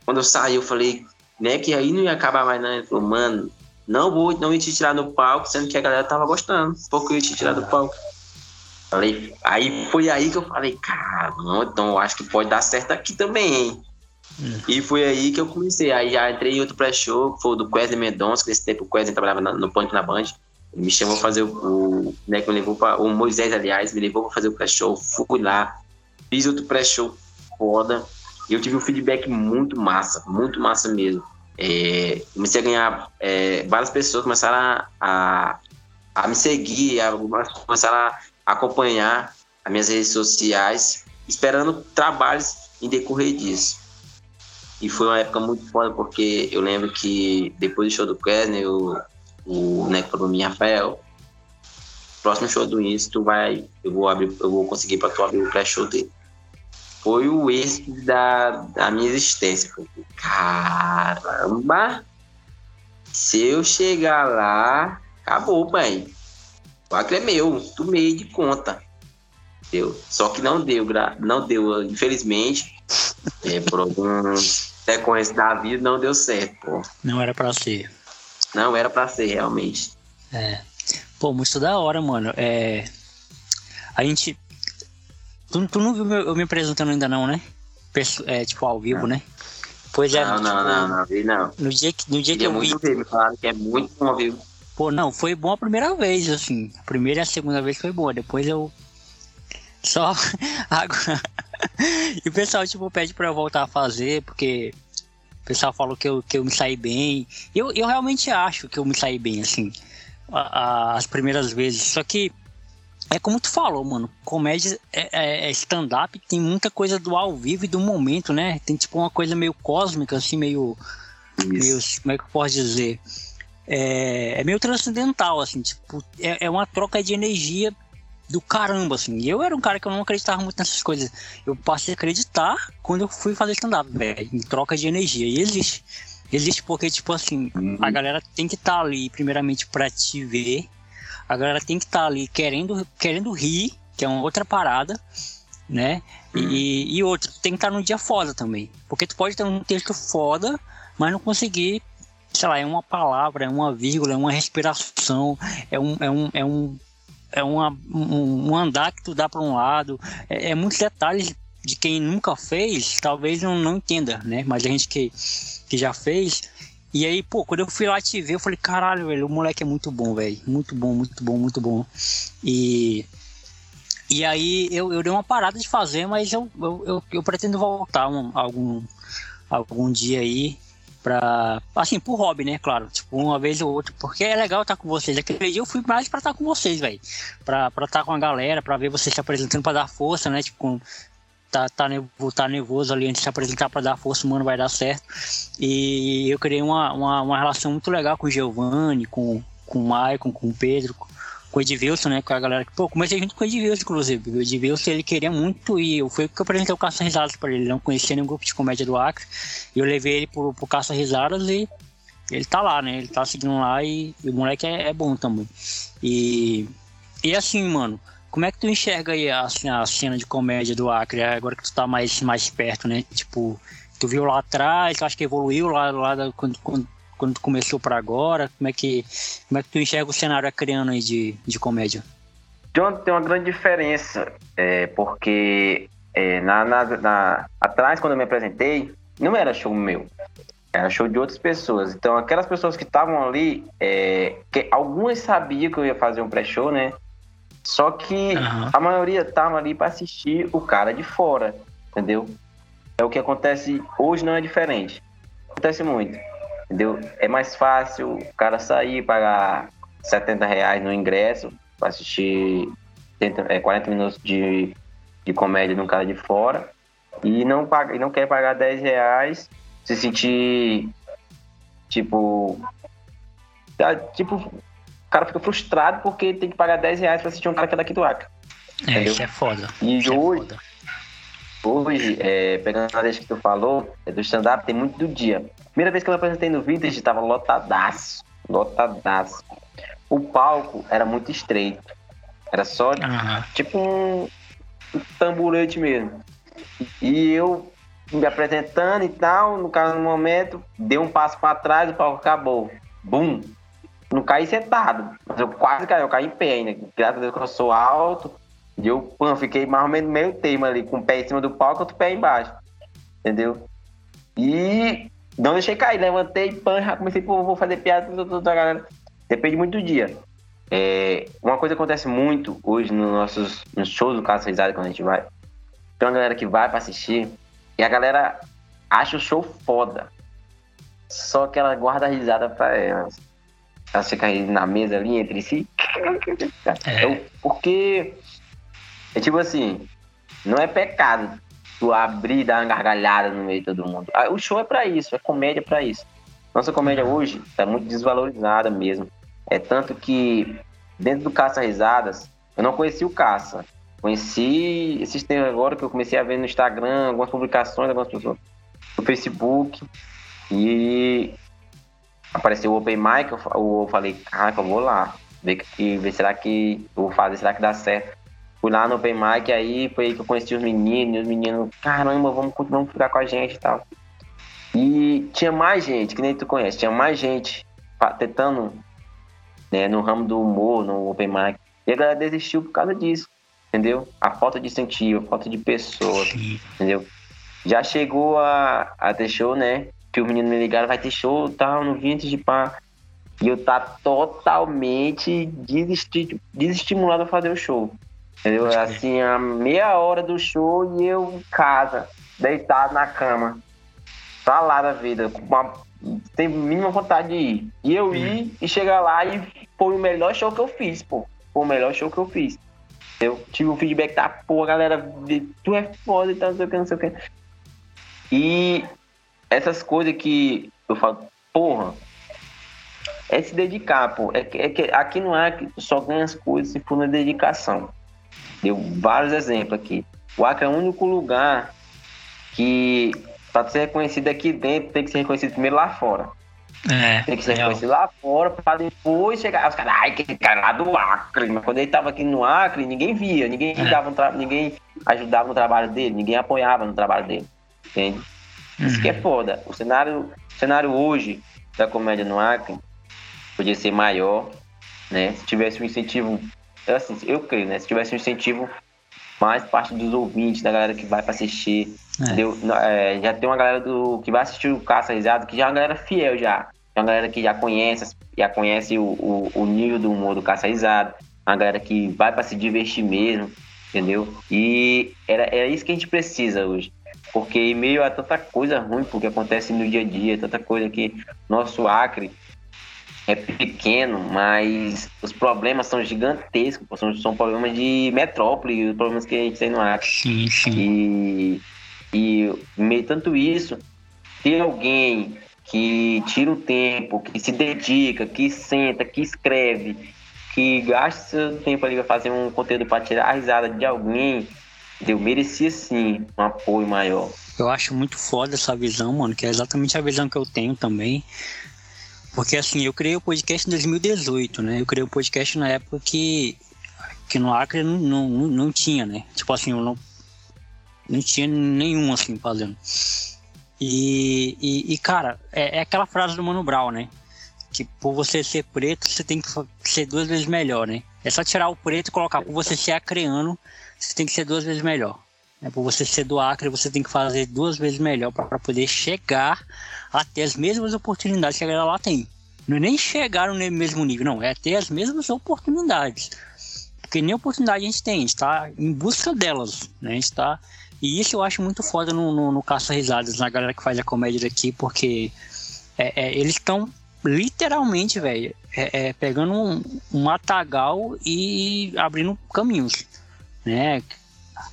Quando eu saí, eu falei, NEC, aí não ia acabar mais não. Ele falou, mano, não vou, não ia te tirar do palco, sendo que a galera tava gostando, pouco eu ia te tirar do palco. Falei, aí foi aí que eu falei, cara, então acho que pode dar certo aqui também, hein? Hum. E foi aí que eu comecei. Aí já entrei em outro pré-show, que foi o do Wesley Mendonça, que nesse tempo o Wesley trabalhava no Ponte na Band. Ele me chamou pra fazer o, o né, que me levou pra, o Moisés, aliás, me levou pra fazer o pré-show. Fui lá, fiz outro pré-show foda. E eu tive um feedback muito massa, muito massa mesmo. É, comecei a ganhar, é, várias pessoas começaram a, a, a me seguir, a, começaram a acompanhar as minhas redes sociais, esperando trabalhos em decorrer disso. E foi uma época muito foda, porque eu lembro que depois do show do Kesner, o, o né, falou mim, Rafael, próximo show do Insta, tu vai, eu vou abrir, eu vou conseguir para tu abrir o pré-show dele. Foi o êxito da, da minha existência. Falei, caramba! Se eu chegar lá, acabou, pai. O Acre é meu, do meio de conta. Deu. Só que não deu, não deu, infelizmente. É, por alguns decorrências da vida, não deu certo, pô. Não era pra ser. Não era pra ser, realmente. É. Pô, muito da hora, mano. É. A gente. Tu, tu não viu eu me apresentando ainda, não, né? É, tipo, ao vivo, não. né? Pois é. Não, tipo, não, não, não, vi não. No dia que, no dia que eu vi. Ver, me falaram que é muito bom ao vivo. Pô, não, foi bom a primeira vez, assim. A primeira e a segunda vez foi boa. Depois eu. Só. Agora. e o pessoal, tipo, pede pra eu voltar a fazer, porque. O pessoal falou que eu, que eu me saí bem. Eu, eu realmente acho que eu me saí bem, assim. A, a, as primeiras vezes. Só que. é como tu falou, mano, comédia é, é, é stand-up, tem muita coisa do ao vivo e do momento, né? Tem tipo uma coisa meio cósmica, assim, meio. meio como é que eu posso dizer? É, é meio transcendental, assim, tipo, é, é uma troca de energia do caramba, assim. E eu era um cara que eu não acreditava muito nessas coisas. Eu passei a acreditar quando eu fui fazer stand-up, velho, em troca de energia. E existe. Existe porque, tipo assim, uhum. a galera tem que estar tá ali, primeiramente, pra te ver a galera tem que estar tá ali querendo, querendo rir, que é uma outra parada, né? E, uhum. e outro, tem que estar tá num dia foda também. Porque tu pode ter um texto foda, mas não conseguir, sei lá, é uma palavra, é uma vírgula, é uma respiração, é um, é um, é um, é uma, um, um andar que tu dá para um lado. É, é, muitos detalhes de quem nunca fez, talvez não, não entenda, né? Mas a gente que, que já fez, e aí, pô, quando eu fui lá te ver, eu falei, caralho, velho, o moleque é muito bom, velho. Muito bom, muito bom, muito bom. E. E aí eu, eu dei uma parada de fazer, mas eu, eu, eu, eu pretendo voltar um, algum, algum dia aí pra. Assim, pro hobby, né? Claro. Tipo, uma vez ou outra. Porque é legal estar com vocês. Aquele dia eu fui mais pra estar com vocês, velho. Pra, pra estar com a galera, pra ver vocês se apresentando pra dar força, né? Tipo, com, tá, tá, tá nervoso ali antes de se apresentar para dar força, mano, vai dar certo. E eu criei uma, uma, uma relação muito legal com o Giovanni, com, com o Maicon, com o Pedro, com o Edvilson, né? Com a galera que, pô, comecei junto com o Edvilson, inclusive. O Edvilson, ele queria muito e eu fui que eu apresentei o Caça Risadas para ele. Ele não conhecia nenhum grupo de comédia do Acre. E eu levei ele pro, pro Caça Risadas e ele tá lá, né? Ele tá seguindo lá e, e o moleque é, é bom também. E, e assim, mano, como é que tu enxerga aí a, assim, a cena de comédia do Acre, agora que tu tá mais, mais perto, né? Tipo, tu viu lá atrás, tu acha que evoluiu lá, lá da, quando, quando, quando tu começou para agora? Como é, que, como é que tu enxerga o cenário acreano aí de, de comédia? Uma, tem uma grande diferença, é, porque é, na, na, na, atrás, quando eu me apresentei, não era show meu, era show de outras pessoas. Então, aquelas pessoas que estavam ali, é, que algumas sabiam que eu ia fazer um pré-show, né? Só que uhum. a maioria tava ali para assistir o cara de fora, entendeu? É o que acontece hoje não é diferente. Acontece muito, entendeu? É mais fácil o cara sair pagar 70 reais no ingresso para assistir 40 é, minutos de, de comédia de um cara de fora e não paga, não quer pagar 10 reais, se sentir tipo tipo o cara fica frustrado porque tem que pagar 10 reais pra assistir um cara que é daqui do Acre. É, entendeu? isso é foda. E isso é hoje, é foda. Hoje é, pegando a deixa que tu falou, é do stand-up, tem muito do dia. Primeira vez que eu me apresentei no Vintage, tava lotadaço. Lotadaço. O palco era muito estreito. Era só uhum. tipo um, um tamborete mesmo. E eu me apresentando e tal, no caso no momento, dei um passo para trás, o palco acabou. Bum! não caí sentado, mas eu quase caí, eu caí em pé ainda. Graças a Deus que eu sou alto. E eu pô, fiquei mais ou menos meio tema ali, com o pé em cima do palco e outro pé embaixo. Entendeu? E não deixei cair, levantei, pan, já comecei, pô, vou fazer piada com toda a galera. Depende muito do dia. É, uma coisa que acontece muito hoje nos nossos nos shows do Caso Risada, quando a gente vai. Tem uma galera que vai pra assistir e a galera acha o show foda. Só que ela guarda a risada pra elas ficam aí na mesa ali entre si. É. Eu, porque é tipo assim, não é pecado tu abrir e dar uma gargalhada no meio de todo mundo. Ah, o show é para isso, é comédia para isso. Nossa comédia hoje tá muito desvalorizada mesmo. É tanto que dentro do Caça Risadas, eu não conheci o Caça. Conheci esses tempos agora que eu comecei a ver no Instagram, algumas publicações, algumas pessoas no Facebook. E apareceu o Open Mic, eu, falei, caraca, eu vou lá. Ver, que, ver será que eu vou fazer, será que dá certo. Fui lá no Open Mic, aí foi aí que eu conheci os meninos, e os meninos, caramba, vamos, vamos ficar com a gente e tal. E tinha mais gente, que nem tu conhece, tinha mais gente tentando né, no ramo do humor, no Open Mic. E a galera desistiu por causa disso, entendeu? A falta de incentivo, a falta de pessoas, entendeu? Já chegou a, a ter show, né? que o menino me ligaram, vai ter show tal, no Vintage pá. E eu tá totalmente desesti desestimulado a fazer o show. Entendeu? Assim, a meia hora do show e eu em casa, deitado na cama. Pra lá da vida, com uma tem mínima vontade de ir. E eu ir e chegar lá e foi o melhor show que eu fiz, pô. Foi o melhor show que eu fiz. Eu tive um feedback da porra, galera, tu é foda e tal, não sei o que, não sei o que. E essas coisas que eu falo, porra, é se dedicar, pô. É que, é que aqui no Acre só ganha as coisas se for na dedicação. Deu vários exemplos aqui. O Acre é o único lugar que, para ser reconhecido aqui dentro, tem que ser reconhecido primeiro lá fora. É, tem que ser reconhecido lá fora para depois chegar. Os caras, ai, que cara lá do Acre. Mas quando ele tava aqui no Acre, ninguém via, ninguém, é. dava um ninguém ajudava no trabalho dele, ninguém apoiava no trabalho dele. Entende? Uhum. Isso que é uhum. foda. O cenário, o cenário hoje da comédia no Acre podia ser maior, né? Se tivesse um incentivo, eu, assim, eu creio, né? Se tivesse um incentivo mais parte dos ouvintes, da galera que vai para assistir. É. É, já tem uma galera do que vai assistir o Caça Risado, que já é uma galera fiel já. É uma galera que já conhece, já conhece o, o, o nível do humor do Caça Risado. Uma galera que vai para se divertir mesmo, entendeu? E era, era isso que a gente precisa hoje. Porque em meio a tanta coisa ruim porque acontece no dia a dia, tanta coisa que nosso Acre é pequeno, mas os problemas são gigantescos, são, são problemas de metrópole, os problemas que a gente tem no Acre. Sim, sim. E, e meio tanto isso, ter alguém que tira o tempo, que se dedica, que senta, que escreve, que gasta seu tempo ali para fazer um conteúdo para tirar a risada de alguém, eu merecia sim um apoio maior. Eu acho muito foda essa visão, mano, que é exatamente a visão que eu tenho também. Porque assim, eu criei o podcast em 2018, né? Eu criei o podcast na época que, que no Acre não, não, não tinha, né? Tipo assim, eu não, não tinha nenhum assim fazendo. E, e, e cara, é, é, aquela frase do Mano Brown, né? Que por você ser preto, você tem que ser duas vezes melhor, né? É só tirar o preto e colocar por você ser acreano, você tem que ser duas vezes melhor. É, por você ser do Acre, você tem que fazer duas vezes melhor para poder chegar a ter as mesmas oportunidades que a galera lá tem. Não é nem chegar no mesmo nível, não, é ter as mesmas oportunidades. Porque nem oportunidade a gente tem, a gente está em busca delas, né? A gente tá... E isso eu acho muito foda no, no, no Caça Risadas, na galera que faz a comédia daqui, porque é, é, eles estão literalmente, velho, é, é, pegando um, um matagal e abrindo caminhos, né?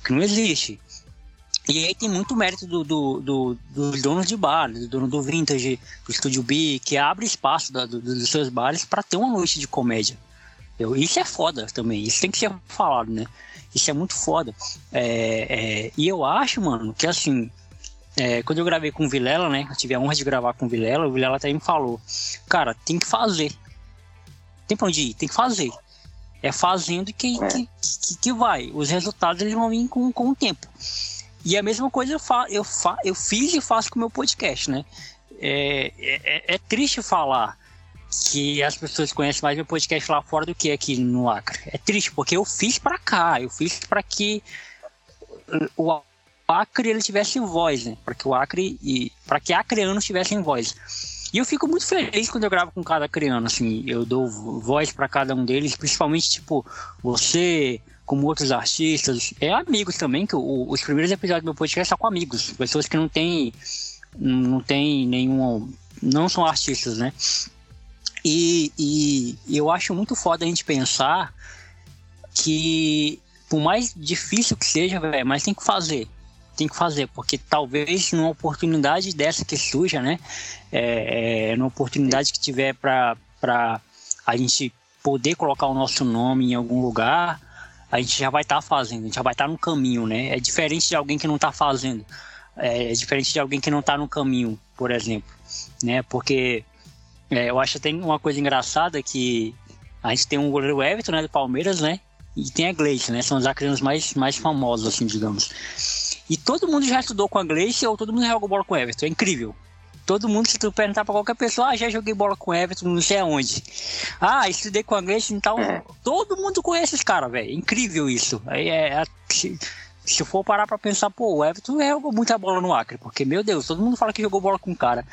Que não existe. E aí tem muito mérito do, do, do, dos donos de bar, do dono do Vintage, do Estúdio B, que abre espaço da, do, dos seus bares para ter uma noite de comédia. Eu, isso é foda também, isso tem que ser falado, né? Isso é muito foda. É, é, e eu acho, mano, que assim, é, quando eu gravei com o Vilela, né? Eu tive a honra de gravar com o Vilela, o Vilela até me falou: Cara, tem que fazer. Tem pra onde ir? Tem que fazer. É fazendo que, que, que, que vai. Os resultados eles vão vir com, com o tempo. E a mesma coisa eu, fa eu, fa eu fiz e faço com o meu podcast, né? É, é, é, triste falar que as pessoas conhecem mais meu podcast lá fora do que aqui no Acre. É triste, porque eu fiz para cá, eu fiz para que o Acre ele tivesse voz, né? Para que o Acre e para que acreanos tivessem voz. E eu fico muito feliz quando eu gravo com cada acreano, assim, eu dou voz para cada um deles, principalmente tipo você, como outros artistas, é amigos também, que os primeiros episódios do meu podcast são com amigos, pessoas que não têm não tem nenhum não são artistas, né? E, e, eu acho muito foda a gente pensar que por mais difícil que seja, velho, mas tem que fazer. Tem que fazer, porque talvez numa oportunidade dessa que surja, né? É, é, numa oportunidade que tiver para a gente poder colocar o nosso nome em algum lugar, a gente já vai estar tá fazendo, a gente já vai estar tá no caminho, né? É diferente de alguém que não está fazendo. É, é, diferente de alguém que não está no caminho, por exemplo, né? Porque é, eu acho tem uma coisa engraçada que a gente tem um goleiro Everton, né, do Palmeiras, né? E tem a Gleice, né? São os acreanos mais, mais famosos, assim, digamos. E todo mundo já estudou com a Gleice ou todo mundo já jogou bola com o Everton. É incrível. Todo mundo, se tu perguntar pra qualquer pessoa, ah, já joguei bola com o Everton, não sei aonde. Ah, estudei com a Gleice, então é. todo mundo conhece esse cara, velho. Incrível isso. Aí é, é, se, se for parar pra pensar, pô, o Everton jogou muita bola no Acre, porque, meu Deus, todo mundo fala que jogou bola com o cara.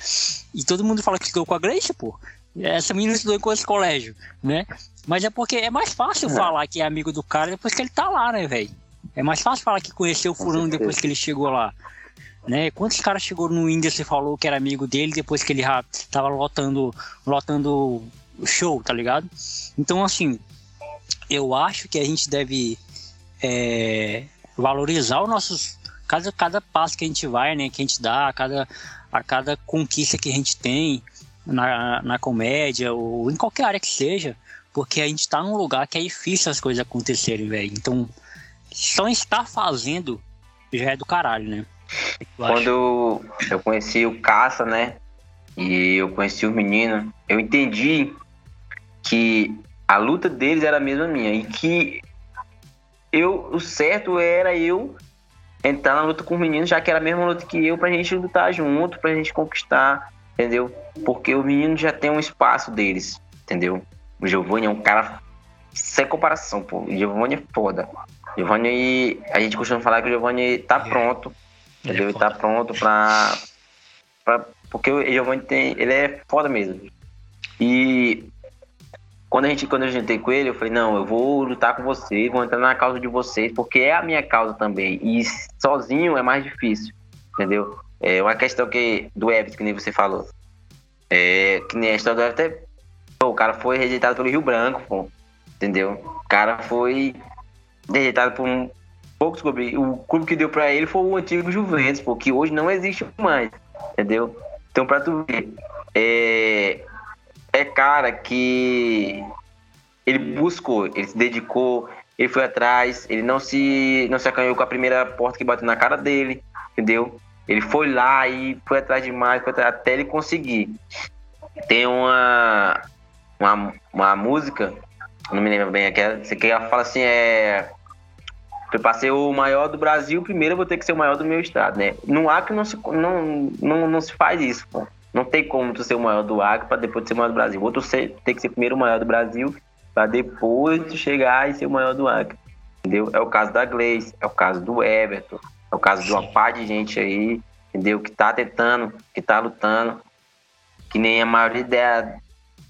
E todo mundo fala que estudou com a Gleice, pô. Essa menina estudou em esse colégio, né? Mas é porque é mais fácil é. falar que é amigo do cara depois que ele tá lá, né, velho? É mais fácil falar que conheceu o fulano depois que ele chegou lá. Né? Quantos caras chegou no Índia e falou que era amigo dele depois que ele já tava lotando, lotando show, tá ligado? Então, assim, eu acho que a gente deve é, valorizar os nossos cada, cada passo que a gente vai, né, que a gente dá, a cada, a cada conquista que a gente tem na, na comédia ou em qualquer área que seja, porque a gente está num lugar que é difícil as coisas acontecerem, velho. Então, só estar fazendo já é do caralho, né? Quando eu conheci o Caça, né? E eu conheci o menino, eu entendi que a luta deles era a mesma minha e que eu o certo era eu entrar na luta com o menino, já que era a mesma luta que eu, pra gente lutar junto, pra gente conquistar, entendeu? Porque o menino já tem um espaço deles, entendeu? O Giovanni é um cara sem comparação, pô. O Giovanni é foda. Giovanni, a gente costuma falar que o Giovanni tá é. pronto, entendeu? Ele, é ele tá pronto pra, pra. Porque o Giovanni tem. Ele é foda mesmo. E quando a gente quando eu jantei com ele, eu falei, não, eu vou lutar com vocês, vou entrar na causa de vocês, porque é a minha causa também. E sozinho é mais difícil, entendeu? É uma questão que do Everton, que nem você falou. É, que nem a história do Everton, pô, o cara foi rejeitado pelo Rio Branco, pô, entendeu? O cara foi rejeitado por um poucos clubes. O clube que deu para ele foi o antigo Juventus, pô, que hoje não existe mais, entendeu? Então, pra tu ver, é, é cara que ele buscou, ele se dedicou, ele foi atrás, ele não se não se acanhou com a primeira porta que bateu na cara dele, entendeu? Ele foi lá e foi atrás demais, foi atrás, até ele conseguir. Tem uma, uma, uma música, não me lembro bem aquela, você que ela fala assim, é para ser o maior do Brasil, primeiro eu vou ter que ser o maior do meu estado, né? No Acre não se, não, não, não se faz isso, pô. Não tem como tu ser o maior do Acre para depois ser o maior do Brasil. Ou tu ser, tem que ser primeiro o maior do Brasil para depois tu chegar e ser o maior do Acre. Entendeu? É o caso da Gleice, é o caso do Everton, é o caso de uma par de gente aí, entendeu? Que tá tentando, que tá lutando. Que nem a maioria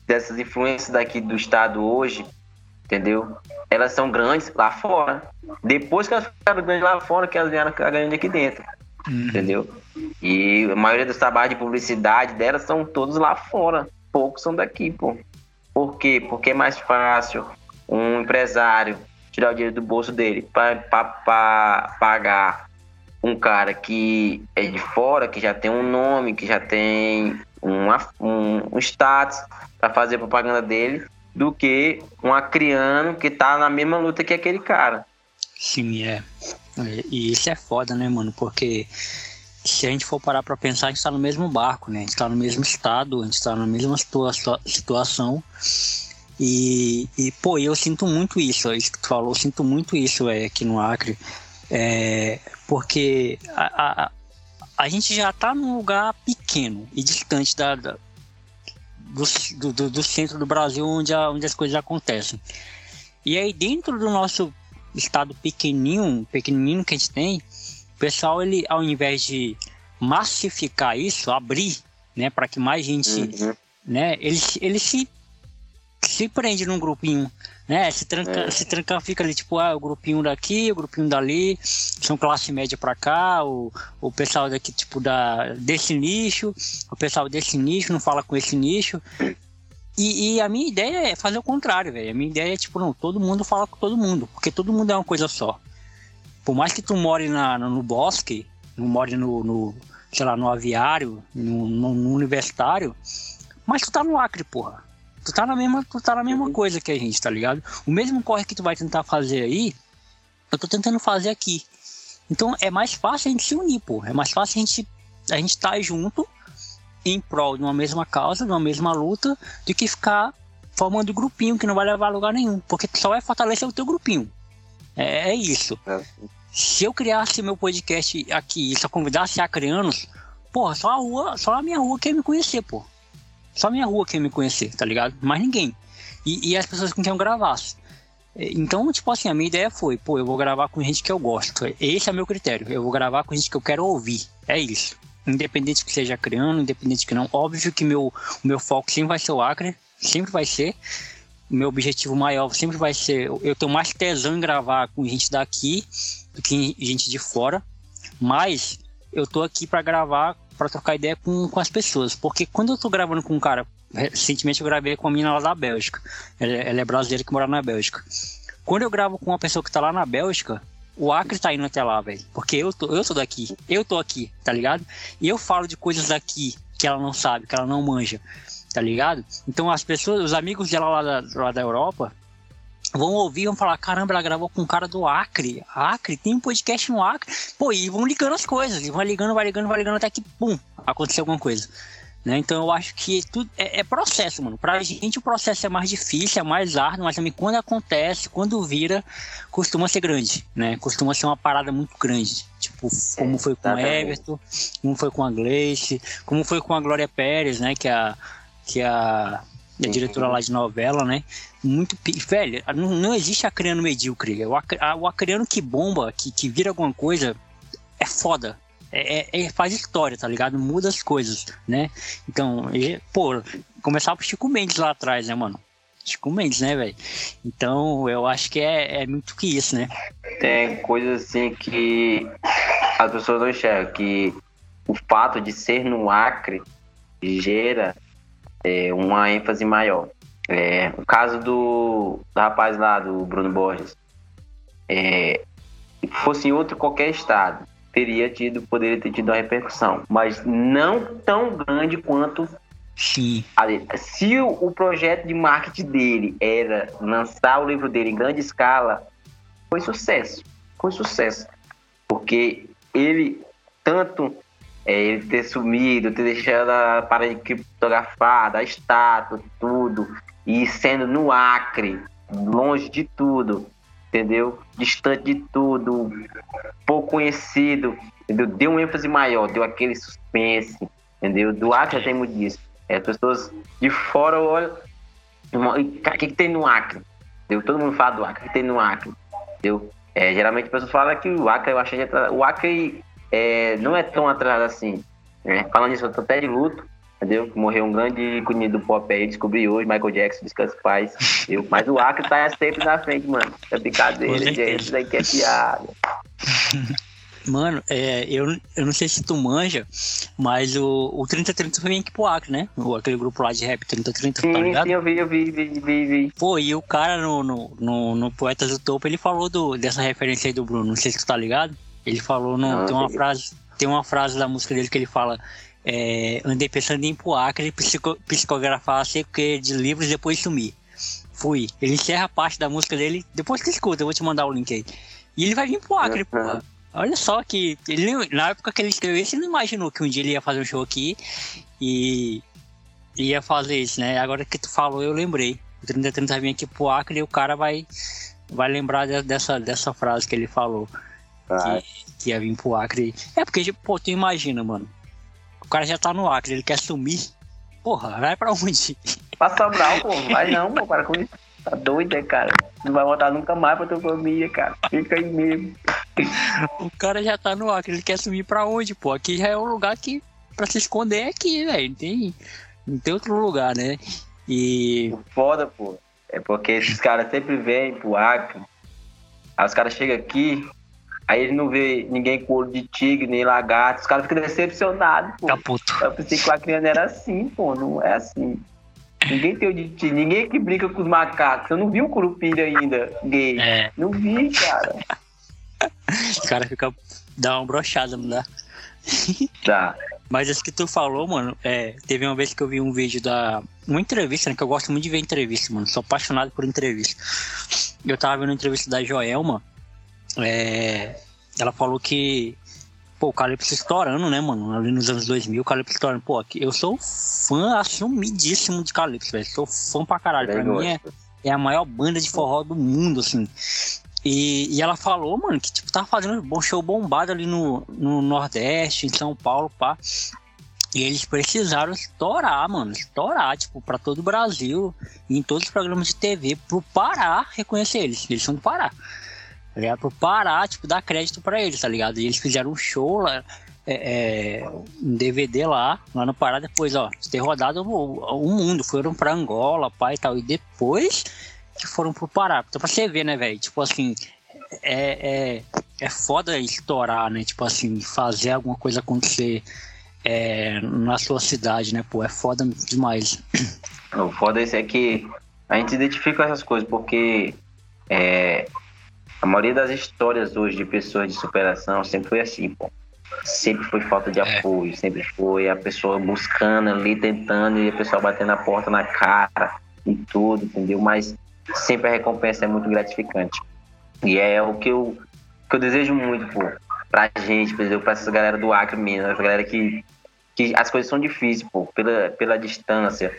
dessas influências daqui do estado hoje, entendeu? Elas são grandes lá fora. Depois que elas ficaram grandes lá fora, que elas vieram ficar grandes aqui dentro. Uhum. Entendeu? E a maioria dos trabalhos de publicidade delas são todos lá fora. Poucos são daqui, pô. Por quê? Porque é mais fácil um empresário tirar o dinheiro do bolso dele para pagar um cara que é de fora, que já tem um nome, que já tem uma, um, um status para fazer propaganda dele, do que um acriano que tá na mesma luta que aquele cara. Sim, é. E isso é foda, né, mano? Porque se a gente for parar pra pensar, a gente tá no mesmo barco, né? A gente tá no mesmo estado, a gente tá na mesma situa situação. E, e, pô, eu sinto muito isso, isso que tu falou, eu sinto muito isso é, aqui no Acre. É, porque a, a, a, gente já tá num lugar pequeno e distante da, da do, do, do, centro do Brasil onde, a, onde as coisas acontecem. E aí dentro do nosso estado pequenininho, pequenininho que a gente tem, o pessoal, ele, ao invés de massificar isso, abrir, né, para que mais gente, uhum. né, ele, ele se, se prende num grupinho, né, se tranca, é. se tranca, fica ali, tipo, ah, o grupinho daqui, o grupinho dali, são classe média para cá, o, o pessoal daqui, tipo, da, desse nicho, o pessoal desse nicho não fala com esse nicho, e, e, a minha ideia é fazer o contrário, velho. A minha ideia é, tipo, não, todo mundo fala com todo mundo, porque todo mundo é uma coisa só. Por mais que tu more na, no bosque, não more no, no, sei lá, no aviário, no, no, no, universitário, mas tu tá no Acre, porra. Tu tá na mesma, tu tá na mesma coisa que a gente, tá ligado? O mesmo corre que tu vai tentar fazer aí, eu tô tentando fazer aqui. Então é mais fácil a gente se unir, porra. É mais fácil a gente a gente tá junto em prol de uma mesma causa, de uma mesma luta, do que ficar formando grupinho que não vai levar a lugar nenhum, porque só vai fortalecer o teu grupinho. É, é isso. É. Se eu criasse meu podcast aqui e só convidasse acreanos, porra, só a rua, só a minha rua quer me conhecer, pô. Só minha rua quer me conhecer, tá ligado? Mais ninguém. E, e as pessoas com quem eu gravasse. Então, tipo assim, a minha ideia foi, pô, eu vou gravar com gente que eu gosto. Esse é meu critério. Eu vou gravar com gente que eu quero ouvir. É isso. Independente que seja criando, independente que não. Óbvio que meu, o meu foco sempre vai ser o Acre, sempre vai ser. O meu objetivo maior sempre vai ser. Eu tenho mais tesão em gravar com gente daqui do que gente de fora. Mas eu tô aqui para gravar, para trocar ideia com, com as pessoas. Porque quando eu tô gravando com um cara, recentemente eu gravei com a menina lá da Bélgica. Ela, ela é brasileira que mora na Bélgica. Quando eu gravo com uma pessoa que tá lá na Bélgica, o Acre tá indo até lá, velho. Porque eu tô, eu sou daqui. Eu tô aqui, tá ligado? E eu falo de coisas daqui que ela não sabe, que ela não manja, tá ligado? Então as pessoas, os amigos dela lá da, lá da Europa, vão ouvir e vão falar: caramba, ela gravou com um cara do Acre. Acre, tem um podcast no Acre. Pô, e vão ligando as coisas, e vai ligando, vai ligando, vai ligando, até que, pum, aconteceu alguma coisa. Né? Então eu acho que tudo é, é, processo, mano. Pra gente o processo é mais difícil, é mais árduo, mas também quando acontece, quando vira, costuma ser grande, né? Costuma ser uma parada muito grande. Tipo, como foi com o Everton, como foi com a Gleice, como foi com a Glória Pérez, né? Que é a, que é a, a diretora lá de novela, né? Muito. Velho, não, não existe acreano medíocre. O, o acreano que bomba, que, que vira alguma coisa, é foda é, é, é, faz história, tá ligado? Muda as coisas, né? Então, e, pô, começar pro Chico Mendes lá atrás, né, mano? Chico Mendes, né, velho? Então, eu acho que é, é muito que isso, né? Tem coisas assim que as pessoas não enxergam, que o fato de ser no Acre gera é, uma ênfase maior. É, o caso do, do rapaz lá, do Bruno Borges, é, fosse em outro qualquer estado, teria tido, poderia ter tido uma repercussão, mas não tão grande quanto Sim. Se o, o projeto de marketing dele era lançar o livro dele em grande escala, foi sucesso. Foi sucesso. Porque ele, tanto é, ele ter sumido, ter deixado a parede criptografada, a estátua, tudo, e sendo no Acre, longe de tudo, entendeu? Distante de tudo, pouco conhecido, entendeu? Deu um ênfase maior, deu aquele suspense, entendeu? Do Acre tem muito disso. É, as pessoas de fora olham, o que, que tem no Acre? Entendeu? Todo mundo fala do Acre, o que tem no Acre? Entendeu? É, geralmente as pessoas falam que o Acre, eu achei, o Acre é, não é tão atrasado assim. Né? Falando nisso, eu tô até de luto, entendeu? Morreu um grande ícone do pop aí, descobri hoje, Michael Jackson, descansa paz. Eu, mas o Acre tá sempre na frente, mano. É brincadeira, gente. Isso daqui é piada. Mano, é, eu, eu não sei se tu manja, mas o, o 3030 foi aqui pro Acre, né? O, aquele grupo lá de rap 3030, sim, tá ligado? Sim, eu vi, eu vi, vi, vi, vi. Pô, e o cara no, no, no, no Poetas do Topo, ele falou do, dessa referência aí do Bruno, não sei se tu tá ligado? Ele falou, no, não, tem uma frase, tem uma frase da música dele que ele fala é, andei pensando em ir pro Acre psico, psicografar cerca de livros e depois sumir. Fui. Ele encerra a parte da música dele, depois que escuta, eu vou te mandar o link aí. E ele vai vir pro Acre, uhum. porra. Olha só que ele, na época que ele escreveu isso, ele não imaginou que um dia ele ia fazer um show aqui e ia fazer isso, né? Agora que tu falou, eu lembrei. O 3030 vai vir aqui pro Acre e o cara vai, vai lembrar dessa, dessa frase que ele falou. Que, que ia vir pro Acre. É porque, tipo, pô, tu imagina, mano. O cara já tá no Acre, ele quer sumir. Porra, vai pra onde? Pra Sobral, pô. Vai não, pô. Para com isso. Tá doido, né, cara? Não vai voltar nunca mais pra tua família, cara. Fica aí mesmo. o cara já tá no Acre, ele quer sumir pra onde, pô? Aqui já é um lugar que pra se esconder é aqui, velho. Não tem, não tem outro lugar, né? E. Foda, pô. É porque esses caras sempre vêm pro Acre. Aí os caras chegam aqui, Aí ele não vê ninguém com olho de tigre, nem lagarto. Os caras ficam decepcionados, pô. Tá puto. Eu pensei que o Acreano era assim, pô. Não é assim. Ninguém tem olho de tigre. Ninguém que brinca com os macacos. Eu não vi um curupira ainda gay. É. Não vi, cara. o cara fica... Dá uma brochada, não dá? Tá. Mas isso que tu falou, mano, é, teve uma vez que eu vi um vídeo da. Uma entrevista, né? Que eu gosto muito de ver entrevista, mano. Sou apaixonado por entrevista. Eu tava vendo uma entrevista da Joelma é, ela falou que pô, o Calypso estourando, né, mano? Ali nos anos 2000, o Calypso estourando. Pô, eu sou fã assumidíssimo de Calypso, velho. Sou fã pra caralho. Bem pra gosto. mim é, é a maior banda de forró do mundo, assim. E, e ela falou, mano, que tipo, tava fazendo um bom show bombado ali no, no Nordeste, em São Paulo, pá. E eles precisaram estourar, mano. Estourar, tipo, pra todo o Brasil, em todos os programas de TV, pro Pará reconhecer eles. Eles são do Pará ligado? Pro Pará, tipo, dar crédito pra eles, tá ligado? E eles fizeram um show lá, é, é, um DVD lá, lá no Pará, depois, ó, ter rodado o, o mundo, foram pra Angola, pai e tal, e depois que foram pro Pará. Então pra você ver, né, velho? Tipo assim, é, é, é foda estourar, né? Tipo assim, fazer alguma coisa acontecer é, na sua cidade, né? Pô, é foda demais. O foda é que a gente identifica essas coisas, porque É, a maioria das histórias hoje de pessoas de superação sempre foi assim, pô. Sempre foi falta de é. apoio, sempre foi a pessoa buscando ali, tentando, e a pessoa batendo a porta na cara e tudo, entendeu? Mas sempre a recompensa é muito gratificante. E é o que eu, que eu desejo muito, pô, pra gente, por exemplo, pra essa galera do Acre mesmo, essa galera que, que as coisas são difíceis, pô, pela, pela distância,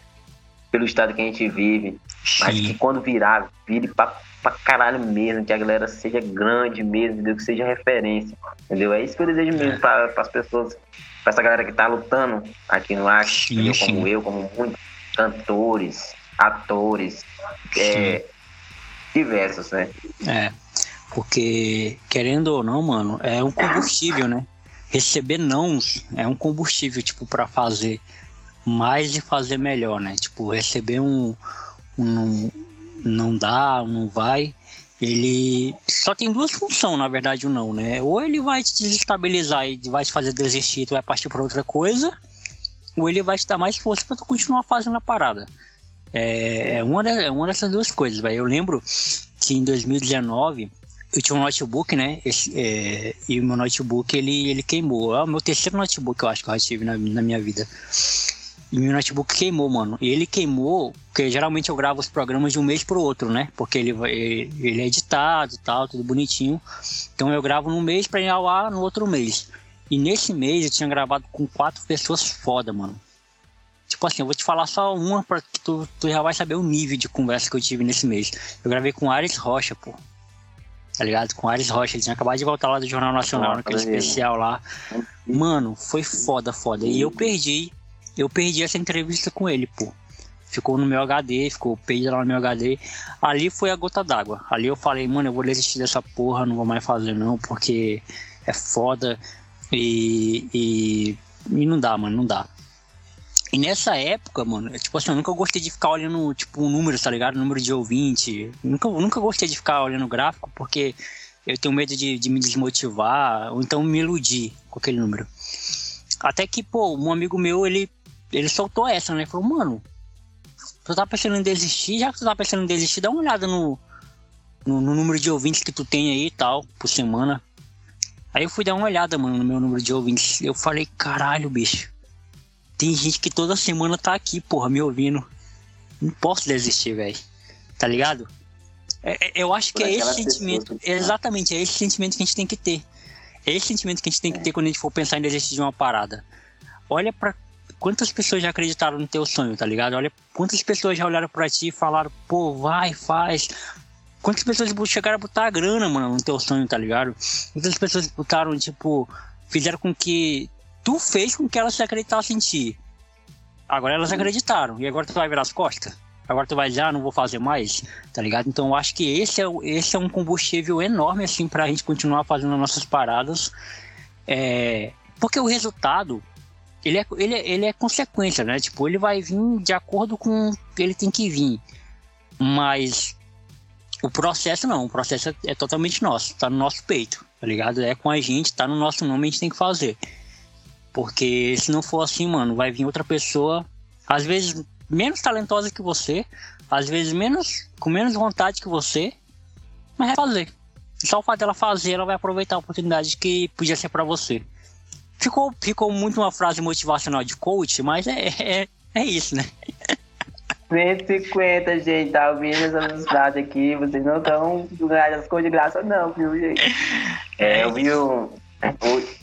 pelo estado que a gente vive, Sim. mas que quando virar, vire pra, pra caralho mesmo, que a galera seja grande mesmo, entendeu? que seja referência, entendeu? É isso que eu desejo mesmo é. para as pessoas, para essa galera que tá lutando aqui no Acre, sim, como eu, como muitos cantores, atores, é, diversos, né? É, porque querendo ou não, mano, é um combustível, né? Receber não é um combustível, tipo, para fazer mais e fazer melhor, né? Tipo, receber um, um não dá, não vai, ele só tem duas funções, na verdade, o não, né? Ou ele vai te desestabilizar e vai te fazer desistir, tu vai partir para outra coisa, ou ele vai te dar mais força para tu continuar fazendo a parada. É, é uma, é uma dessas duas coisas, velho. Eu lembro que em 2019 eu tinha um notebook, né? Esse, é, e o meu notebook ele, ele queimou. É o meu terceiro notebook, eu acho que eu já tive na, na minha vida. E meu notebook queimou, mano. E ele queimou, porque geralmente eu gravo os programas de um mês pro outro, né? Porque ele, ele, ele é editado e tal, tudo bonitinho. Então eu gravo num mês pra ir ao ar no outro mês. E nesse mês eu tinha gravado com quatro pessoas foda, mano. Tipo assim, eu vou te falar só uma pra que tu, tu já vai saber o nível de conversa que eu tive nesse mês. Eu gravei com Ares Rocha, pô. Tá ligado? Com Ares Rocha. Ele tinha acabado de voltar lá do Jornal Nacional, ah, naquele especial lá. Mano, foi foda, foda. E eu perdi. Eu perdi essa entrevista com ele, pô. Ficou no meu HD, ficou perdido lá no meu HD. Ali foi a gota d'água. Ali eu falei, mano, eu vou desistir dessa porra, não vou mais fazer não, porque é foda. E, e, e não dá, mano, não dá. E nessa época, mano, é, tipo assim, eu nunca gostei de ficar olhando, tipo, um número, tá ligado? Número de ouvinte. Nunca, nunca gostei de ficar olhando gráfico, porque eu tenho medo de, de me desmotivar, ou então me iludir com aquele número. Até que, pô, um amigo meu, ele, ele soltou essa, né? Ele falou, mano, tu tá pensando em desistir? Já que tu tá pensando em desistir, dá uma olhada no, no, no número de ouvintes que tu tem aí e tal, por semana. Aí eu fui dar uma olhada, mano, no meu número de ouvintes. Eu falei, caralho, bicho tem gente que toda semana tá aqui, porra, me ouvindo. Não posso desistir, velho. Tá ligado? É, é, eu acho que é esse sentimento. Que... Exatamente, é esse sentimento que a gente tem que ter. É esse sentimento que a gente tem que ter quando a gente for pensar em desistir de uma parada. Olha para quantas pessoas já acreditaram no teu sonho, tá ligado? Olha quantas pessoas já olharam para ti e falaram, pô, vai, faz. Quantas pessoas chegaram a botar a grana, mano, no teu sonho, tá ligado? Quantas pessoas botaram, tipo, fizeram com que tu fez com que elas se acreditassem em ti. Agora elas acreditaram. E agora tu vai virar as costas? Agora tu vai dizer, ah, não vou fazer mais, tá ligado? Então eu acho que esse é, esse é um combustível enorme, assim, pra gente continuar fazendo nossas paradas. É, porque o resultado, ele é, ele, é, ele é consequência, né? Tipo, ele vai vir de acordo com ele tem que vir. Mas o processo não, o processo é, é totalmente nosso, tá no nosso peito, tá ligado? É com a gente, tá no nosso nome, a gente tem que fazer. Porque se não for assim, mano, vai vir outra pessoa, às vezes menos talentosa que você, às vezes menos com menos vontade que você, mas vai fazer. Só o fato dela fazer, ela vai aproveitar a oportunidade que podia ser para você. Ficou, ficou muito uma frase motivacional de coach, mas é, é, é isso, né? 150, gente, tá ouvindo essas frases aqui, vocês não estão ganhando as coisas de graça, não, viu, gente? É, eu vi um,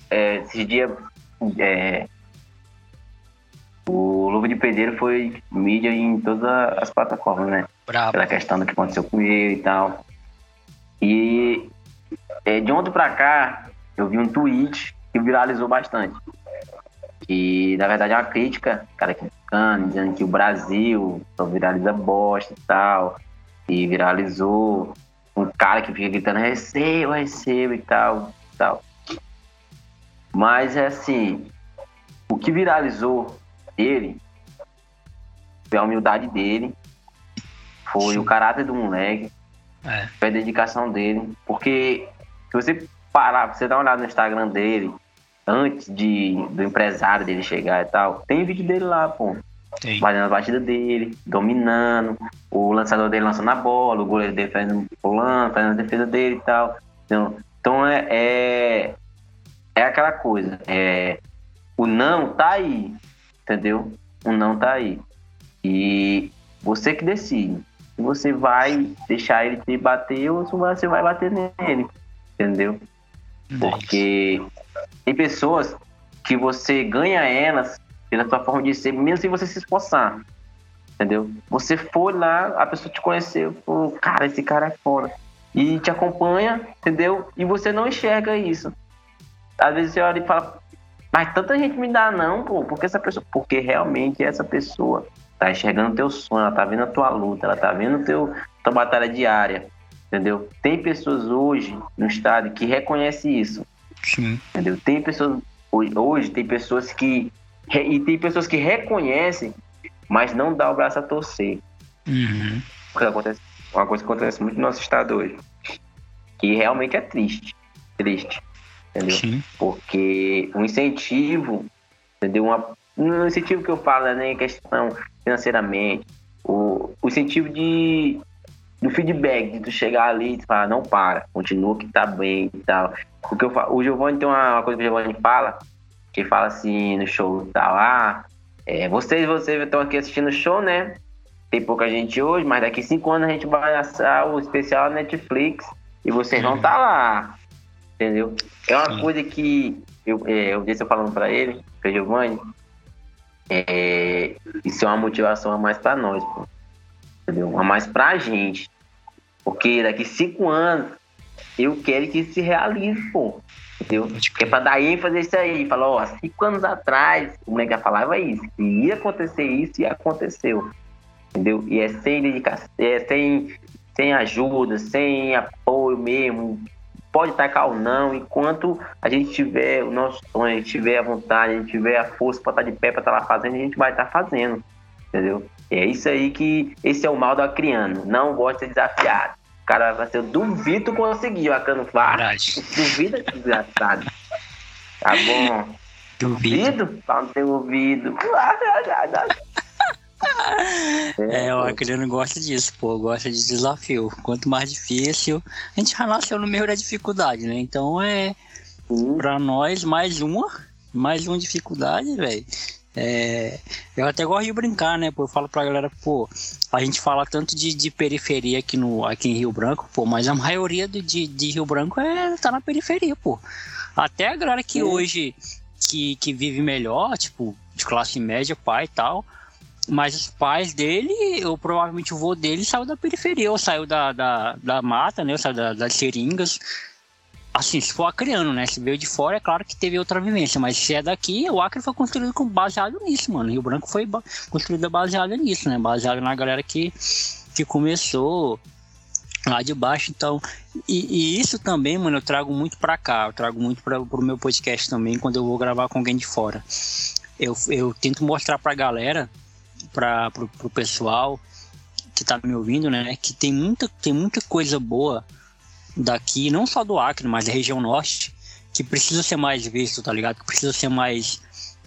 é, esse dia é, o Luva de Pedreiro foi mídia em todas as plataformas, né? Bravo. Pela questão do que aconteceu com ele e tal. E é, de ontem pra cá, eu vi um tweet que viralizou bastante. Que na verdade é uma crítica, cara criticando, dizendo que o Brasil só viraliza bosta e tal. E viralizou um cara que fica gritando receba, receba e tal, e tal. Mas é assim, o que viralizou ele foi a humildade dele, foi Sim. o caráter do moleque, é. foi a dedicação dele. Porque se você parar, você dar uma olhada no Instagram dele, antes de, do empresário dele chegar e tal, tem vídeo dele lá, pô. Sim. Fazendo as batidas dele, dominando, o lançador dele lançando a bola, o goleiro dele fazendo pulando, fazendo a defesa dele e tal. Então, então é, é, é aquela coisa. É, o não tá aí, entendeu? O não tá aí. E você que decide. Se você vai deixar ele te bater ou se você vai bater nele, entendeu? Porque tem pessoas que você ganha elas pela sua forma de ser, mesmo sem você se esforçar. Entendeu? Você foi lá, a pessoa te conheceu, falou, cara, esse cara é fora. E te acompanha, entendeu? E você não enxerga isso. Às vezes você olha e fala, mas tanta gente me dá não, pô, porque essa pessoa. Porque realmente essa pessoa tá enxergando teu sonho, ela tá vendo a tua luta, ela tá vendo teu, tua batalha diária. Entendeu? Tem pessoas hoje no estado que reconhecem isso. Sim. Entendeu? Tem pessoas. Hoje tem pessoas que e tem pessoas que reconhecem, mas não dá o braço a torcer. Uhum. Porque acontece, uma coisa que acontece muito no nosso estado hoje. Que realmente é triste. Triste. Entendeu? Sim. Porque o incentivo, entendeu? Uma, um incentivo que eu falo é nem questão financeiramente. O, o incentivo de do feedback, de tu chegar ali e falar, não para, continua que tá bem e tal. Porque eu falo, o Giovanni tem uma, uma coisa que o Giovanni fala, que fala assim no show tal, ah, é, vocês, vocês estão aqui assistindo o show, né? Tem pouca gente hoje, mas daqui cinco anos a gente vai lançar o especial Netflix e vocês vão estar tá lá. Entendeu? É uma coisa que eu, é, eu disse eu falando para ele, para Giovanni, é, isso é uma motivação a mais para nós, pô. Entendeu? A mais pra gente. Porque daqui cinco anos eu quero que isso se realize, pô. Entendeu? Que é pra dar ênfase a isso aí. Falar, ó, cinco anos atrás, o moleque falava isso, que ia acontecer isso e aconteceu. Entendeu? E é sem dedicação, é sem, sem ajuda, sem apoio mesmo. Pode tacar ou não, enquanto a gente tiver o nosso sonho, a gente tiver a vontade, a gente tiver a força para estar de pé, para estar lá fazendo, a gente vai estar fazendo. Entendeu? É isso aí que. Esse é o mal do acriano. Não gosta de desafiado. O cara vai ser, eu duvido conseguir, o Acano fala. Duvida, desgraçado. Tá bom. Duvido? Pau no teu ouvido. É, o Acreano gosta disso, pô, gosta de desafio. Quanto mais difícil, a gente já nasceu no meio da dificuldade, né? Então é, Sim. pra nós, mais uma, mais uma dificuldade, velho. É, eu até gosto de brincar, né? Pô, eu falo pra galera, pô, a gente fala tanto de, de periferia aqui, no, aqui em Rio Branco, pô, mas a maioria de, de, de Rio Branco é, tá na periferia, pô. Até a galera que é. hoje que, que vive melhor, tipo, de classe média, pai e tal, mas os pais dele, ou provavelmente o vô dele, saiu da periferia, ou saiu da, da, da mata, né? Ou saiu da, das seringas assim, se for acriano, né? Se veio de fora, é claro que teve outra vivência, mas se é daqui, o Acre foi construído com, baseado nisso, mano. Rio Branco foi construído baseado nisso, né? Baseado na galera que, que começou lá de baixo, então. E, e isso também, mano, eu trago muito pra cá, eu trago muito pra, pro meu podcast também, quando eu vou gravar com alguém de fora. Eu, eu tento mostrar pra galera, pra, pro, pro pessoal que tá me ouvindo, né? Que tem muita, tem muita coisa boa daqui, não só do Acre, mas da região norte, que precisa ser mais visto, tá ligado? Que precisa ser mais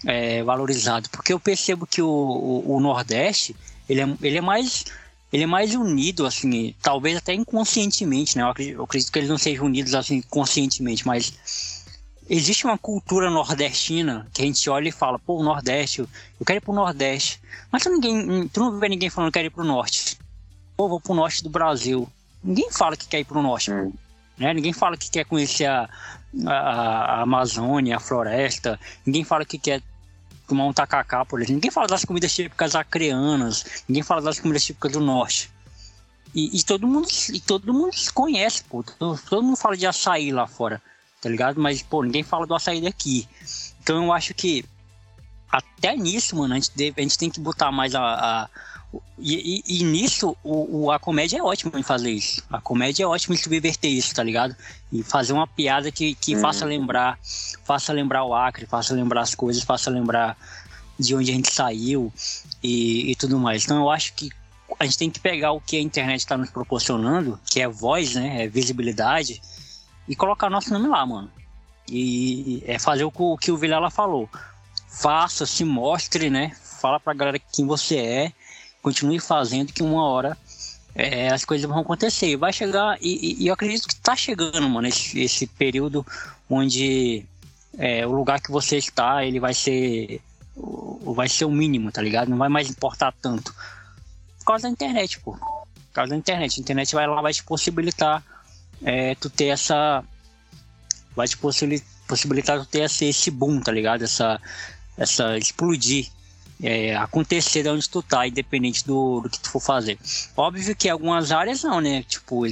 é, valorizado. Porque eu percebo que o, o, o, Nordeste, ele é, ele é mais ele é mais unido, assim, talvez até inconscientemente, né? Eu acredito, eu acredito que eles não sejam unidos, assim, conscientemente, mas existe uma cultura nordestina que a gente olha e fala, pô, o Nordeste, eu quero ir pro Nordeste. Mas tu, ninguém, tu não vê ninguém falando que quer ir pro Norte. Pô, vou pro Norte do Brasil. Ninguém fala que quer ir para o norte. Hum. Né? Ninguém fala que quer conhecer a, a, a, Amazônia, a floresta. Ninguém fala que quer tomar um tacacá, por exemplo. Ninguém fala das comidas típicas acreanas. Ninguém fala das comidas típicas do norte. E, e todo mundo e todo mundo conhece, pô. Todo, todo, mundo fala de açaí lá fora, tá ligado? Mas, pô, ninguém fala do açaí daqui. Então eu acho que até nisso, mano, a gente, deve, a gente tem que botar mais a, a e, e, e nisso, o, o, a comédia é ótima em fazer isso. A comédia é ótima em subverter isso, tá ligado? E fazer uma piada que, que hum. faça lembrar, faça lembrar o Acre, faça lembrar as coisas, faça lembrar de onde a gente saiu e, e tudo mais. Então eu acho que a gente tem que pegar o que a internet está nos proporcionando, que é voz, né? É visibilidade, e colocar nosso nome lá, mano. E é fazer o que o Vilela falou. Faça, se mostre, né? fala pra galera quem você é, continue fazendo que uma hora é, as coisas vão acontecer. Vai chegar, e, e, eu acredito que tá chegando, mano, esse, esse período onde é, o lugar que você está, ele vai ser vai ser o mínimo, tá ligado? Não vai mais importar tanto. Por causa da internet, pô. Por causa da internet. A internet vai lá, vai te possibilitar é, tu ter essa. Vai te possibilitar tu ter esse, esse boom, tá ligado? Essa, essa explodir. É, acontecer de onde tu tá, independente do, do que tu for fazer. Óbvio que algumas áreas não, né? Tipo,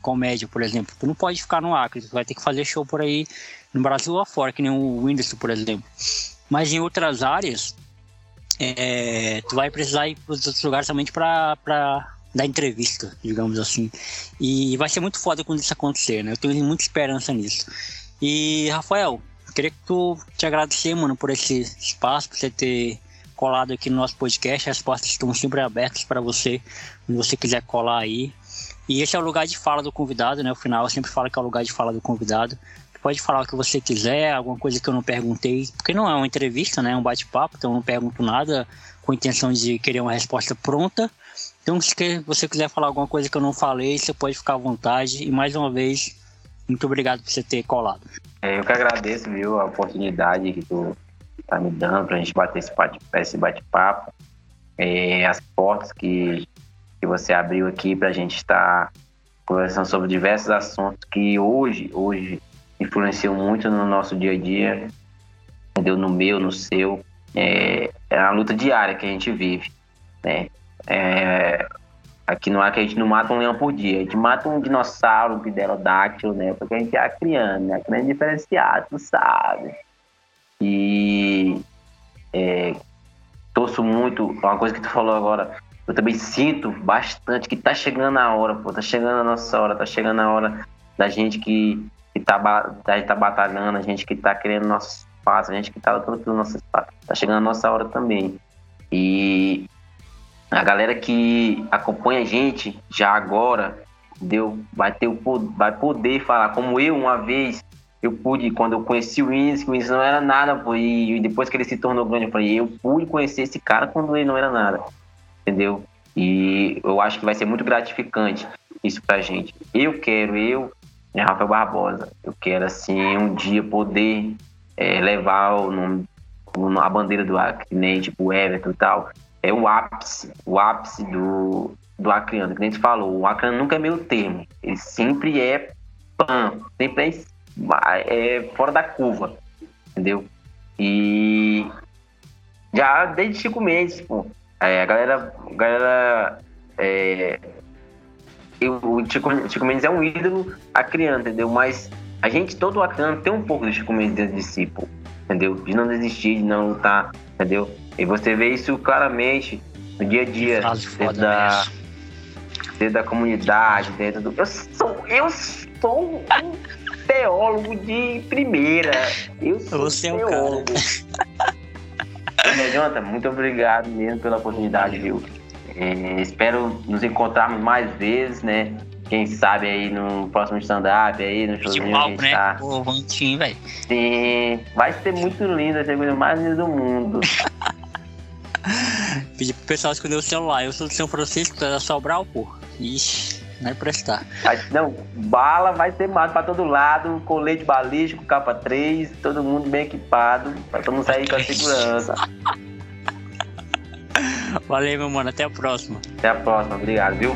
comédia, por exemplo. Tu não pode ficar no Acre, tu vai ter que fazer show por aí no Brasil ou fora, que nem o Whindersson, por exemplo. Mas em outras áreas, é, tu vai precisar ir para os outros lugares somente para dar entrevista, digamos assim. E vai ser muito foda quando isso acontecer, né? Eu tenho muita esperança nisso. E, Rafael, queria que tu te agradecer, mano, por esse espaço, por você ter colado aqui no nosso podcast. As portas estão sempre abertas para você, quando você quiser colar aí. E esse é o lugar de fala do convidado, né? O final eu sempre falo que é o lugar de fala do convidado. Pode falar o que você quiser, alguma coisa que eu não perguntei, porque não é uma entrevista, né? É um bate-papo, então eu não pergunto nada com a intenção de querer uma resposta pronta. Então, se você quiser falar alguma coisa que eu não falei, você pode ficar à vontade. E mais uma vez, muito obrigado por você ter colado. É, eu que agradeço, viu, a oportunidade que tu tá me dando pra gente bater esse bate-papo. Bate é, as portas que, que você abriu aqui pra gente estar conversando sobre diversos assuntos que hoje, hoje influenciam muito no nosso dia a dia, entendeu? No meu, no seu. É, é a luta diária que a gente vive, né? É, aqui no ar que a gente não mata um leão por dia, a gente mata um dinossauro, um pterodáctilo, né? Porque a gente é criando, né? Criando diferenciado, sabe? E é, torço muito, uma coisa que tu falou agora, eu também sinto bastante que tá chegando a hora, pô, tá chegando a nossa hora, tá chegando a hora da gente que que tá, tá, tá batalhando, a gente que tá querendo nosso espaço, a gente que tá lutando pelo nosso espaço. Tá chegando a nossa hora também. E a galera que acompanha a gente já agora, deu, vai ter o vai poder falar, como eu uma vez eu pude, quando eu conheci o Ines, que o Ines não era nada, pô, e depois que ele se tornou grande, eu falei, eu pude conhecer esse cara quando ele não era nada, entendeu? E eu acho que vai ser muito gratificante isso pra gente. Eu quero, eu é Rafael Barbosa. Eu quero, assim, um dia poder é, levar o nome, a bandeira do Acre, nem tipo Everton e tal. É o ápice, o ápice do, do Acreano, que nem gente falou. O Acreano nunca é meio termo. Ele sempre é pan, sempre é, é fora da curva, entendeu? E já desde Chico Mendes, pô, é, a galera, a galera é, eu, o Chico, Chico Mendes é um ídolo acriano, entendeu? Mas a gente, todo acriano, tem um pouco do Chico Mendes dentro de si, pô, entendeu? De não desistir, de não lutar, entendeu? E você vê isso claramente no dia a dia, dentro da, dentro da comunidade, dentro do... Eu sou, eu sou um teólogo de primeira. Eu sou você um teólogo. É o cara. muito obrigado mesmo pela oportunidade, viu? É, espero nos encontrarmos mais vezes, né? Quem sabe aí no próximo stand-up, aí no showzinho que gente né? tá. Pô, bonitinho, velho. Sim, vai ser muito lindo, vai ser a coisa mais linda do mundo. Pedi pro pessoal escolher o celular. Eu sou do São Francisco, é da Sobral, pô. Ixi, vai prestar. Não, bala vai ser mais pra todo lado, colete balístico, capa 3, todo mundo bem equipado, pra todo mundo sair com a segurança. Valeu, meu mano. Até a próxima. Até a próxima. Obrigado, viu?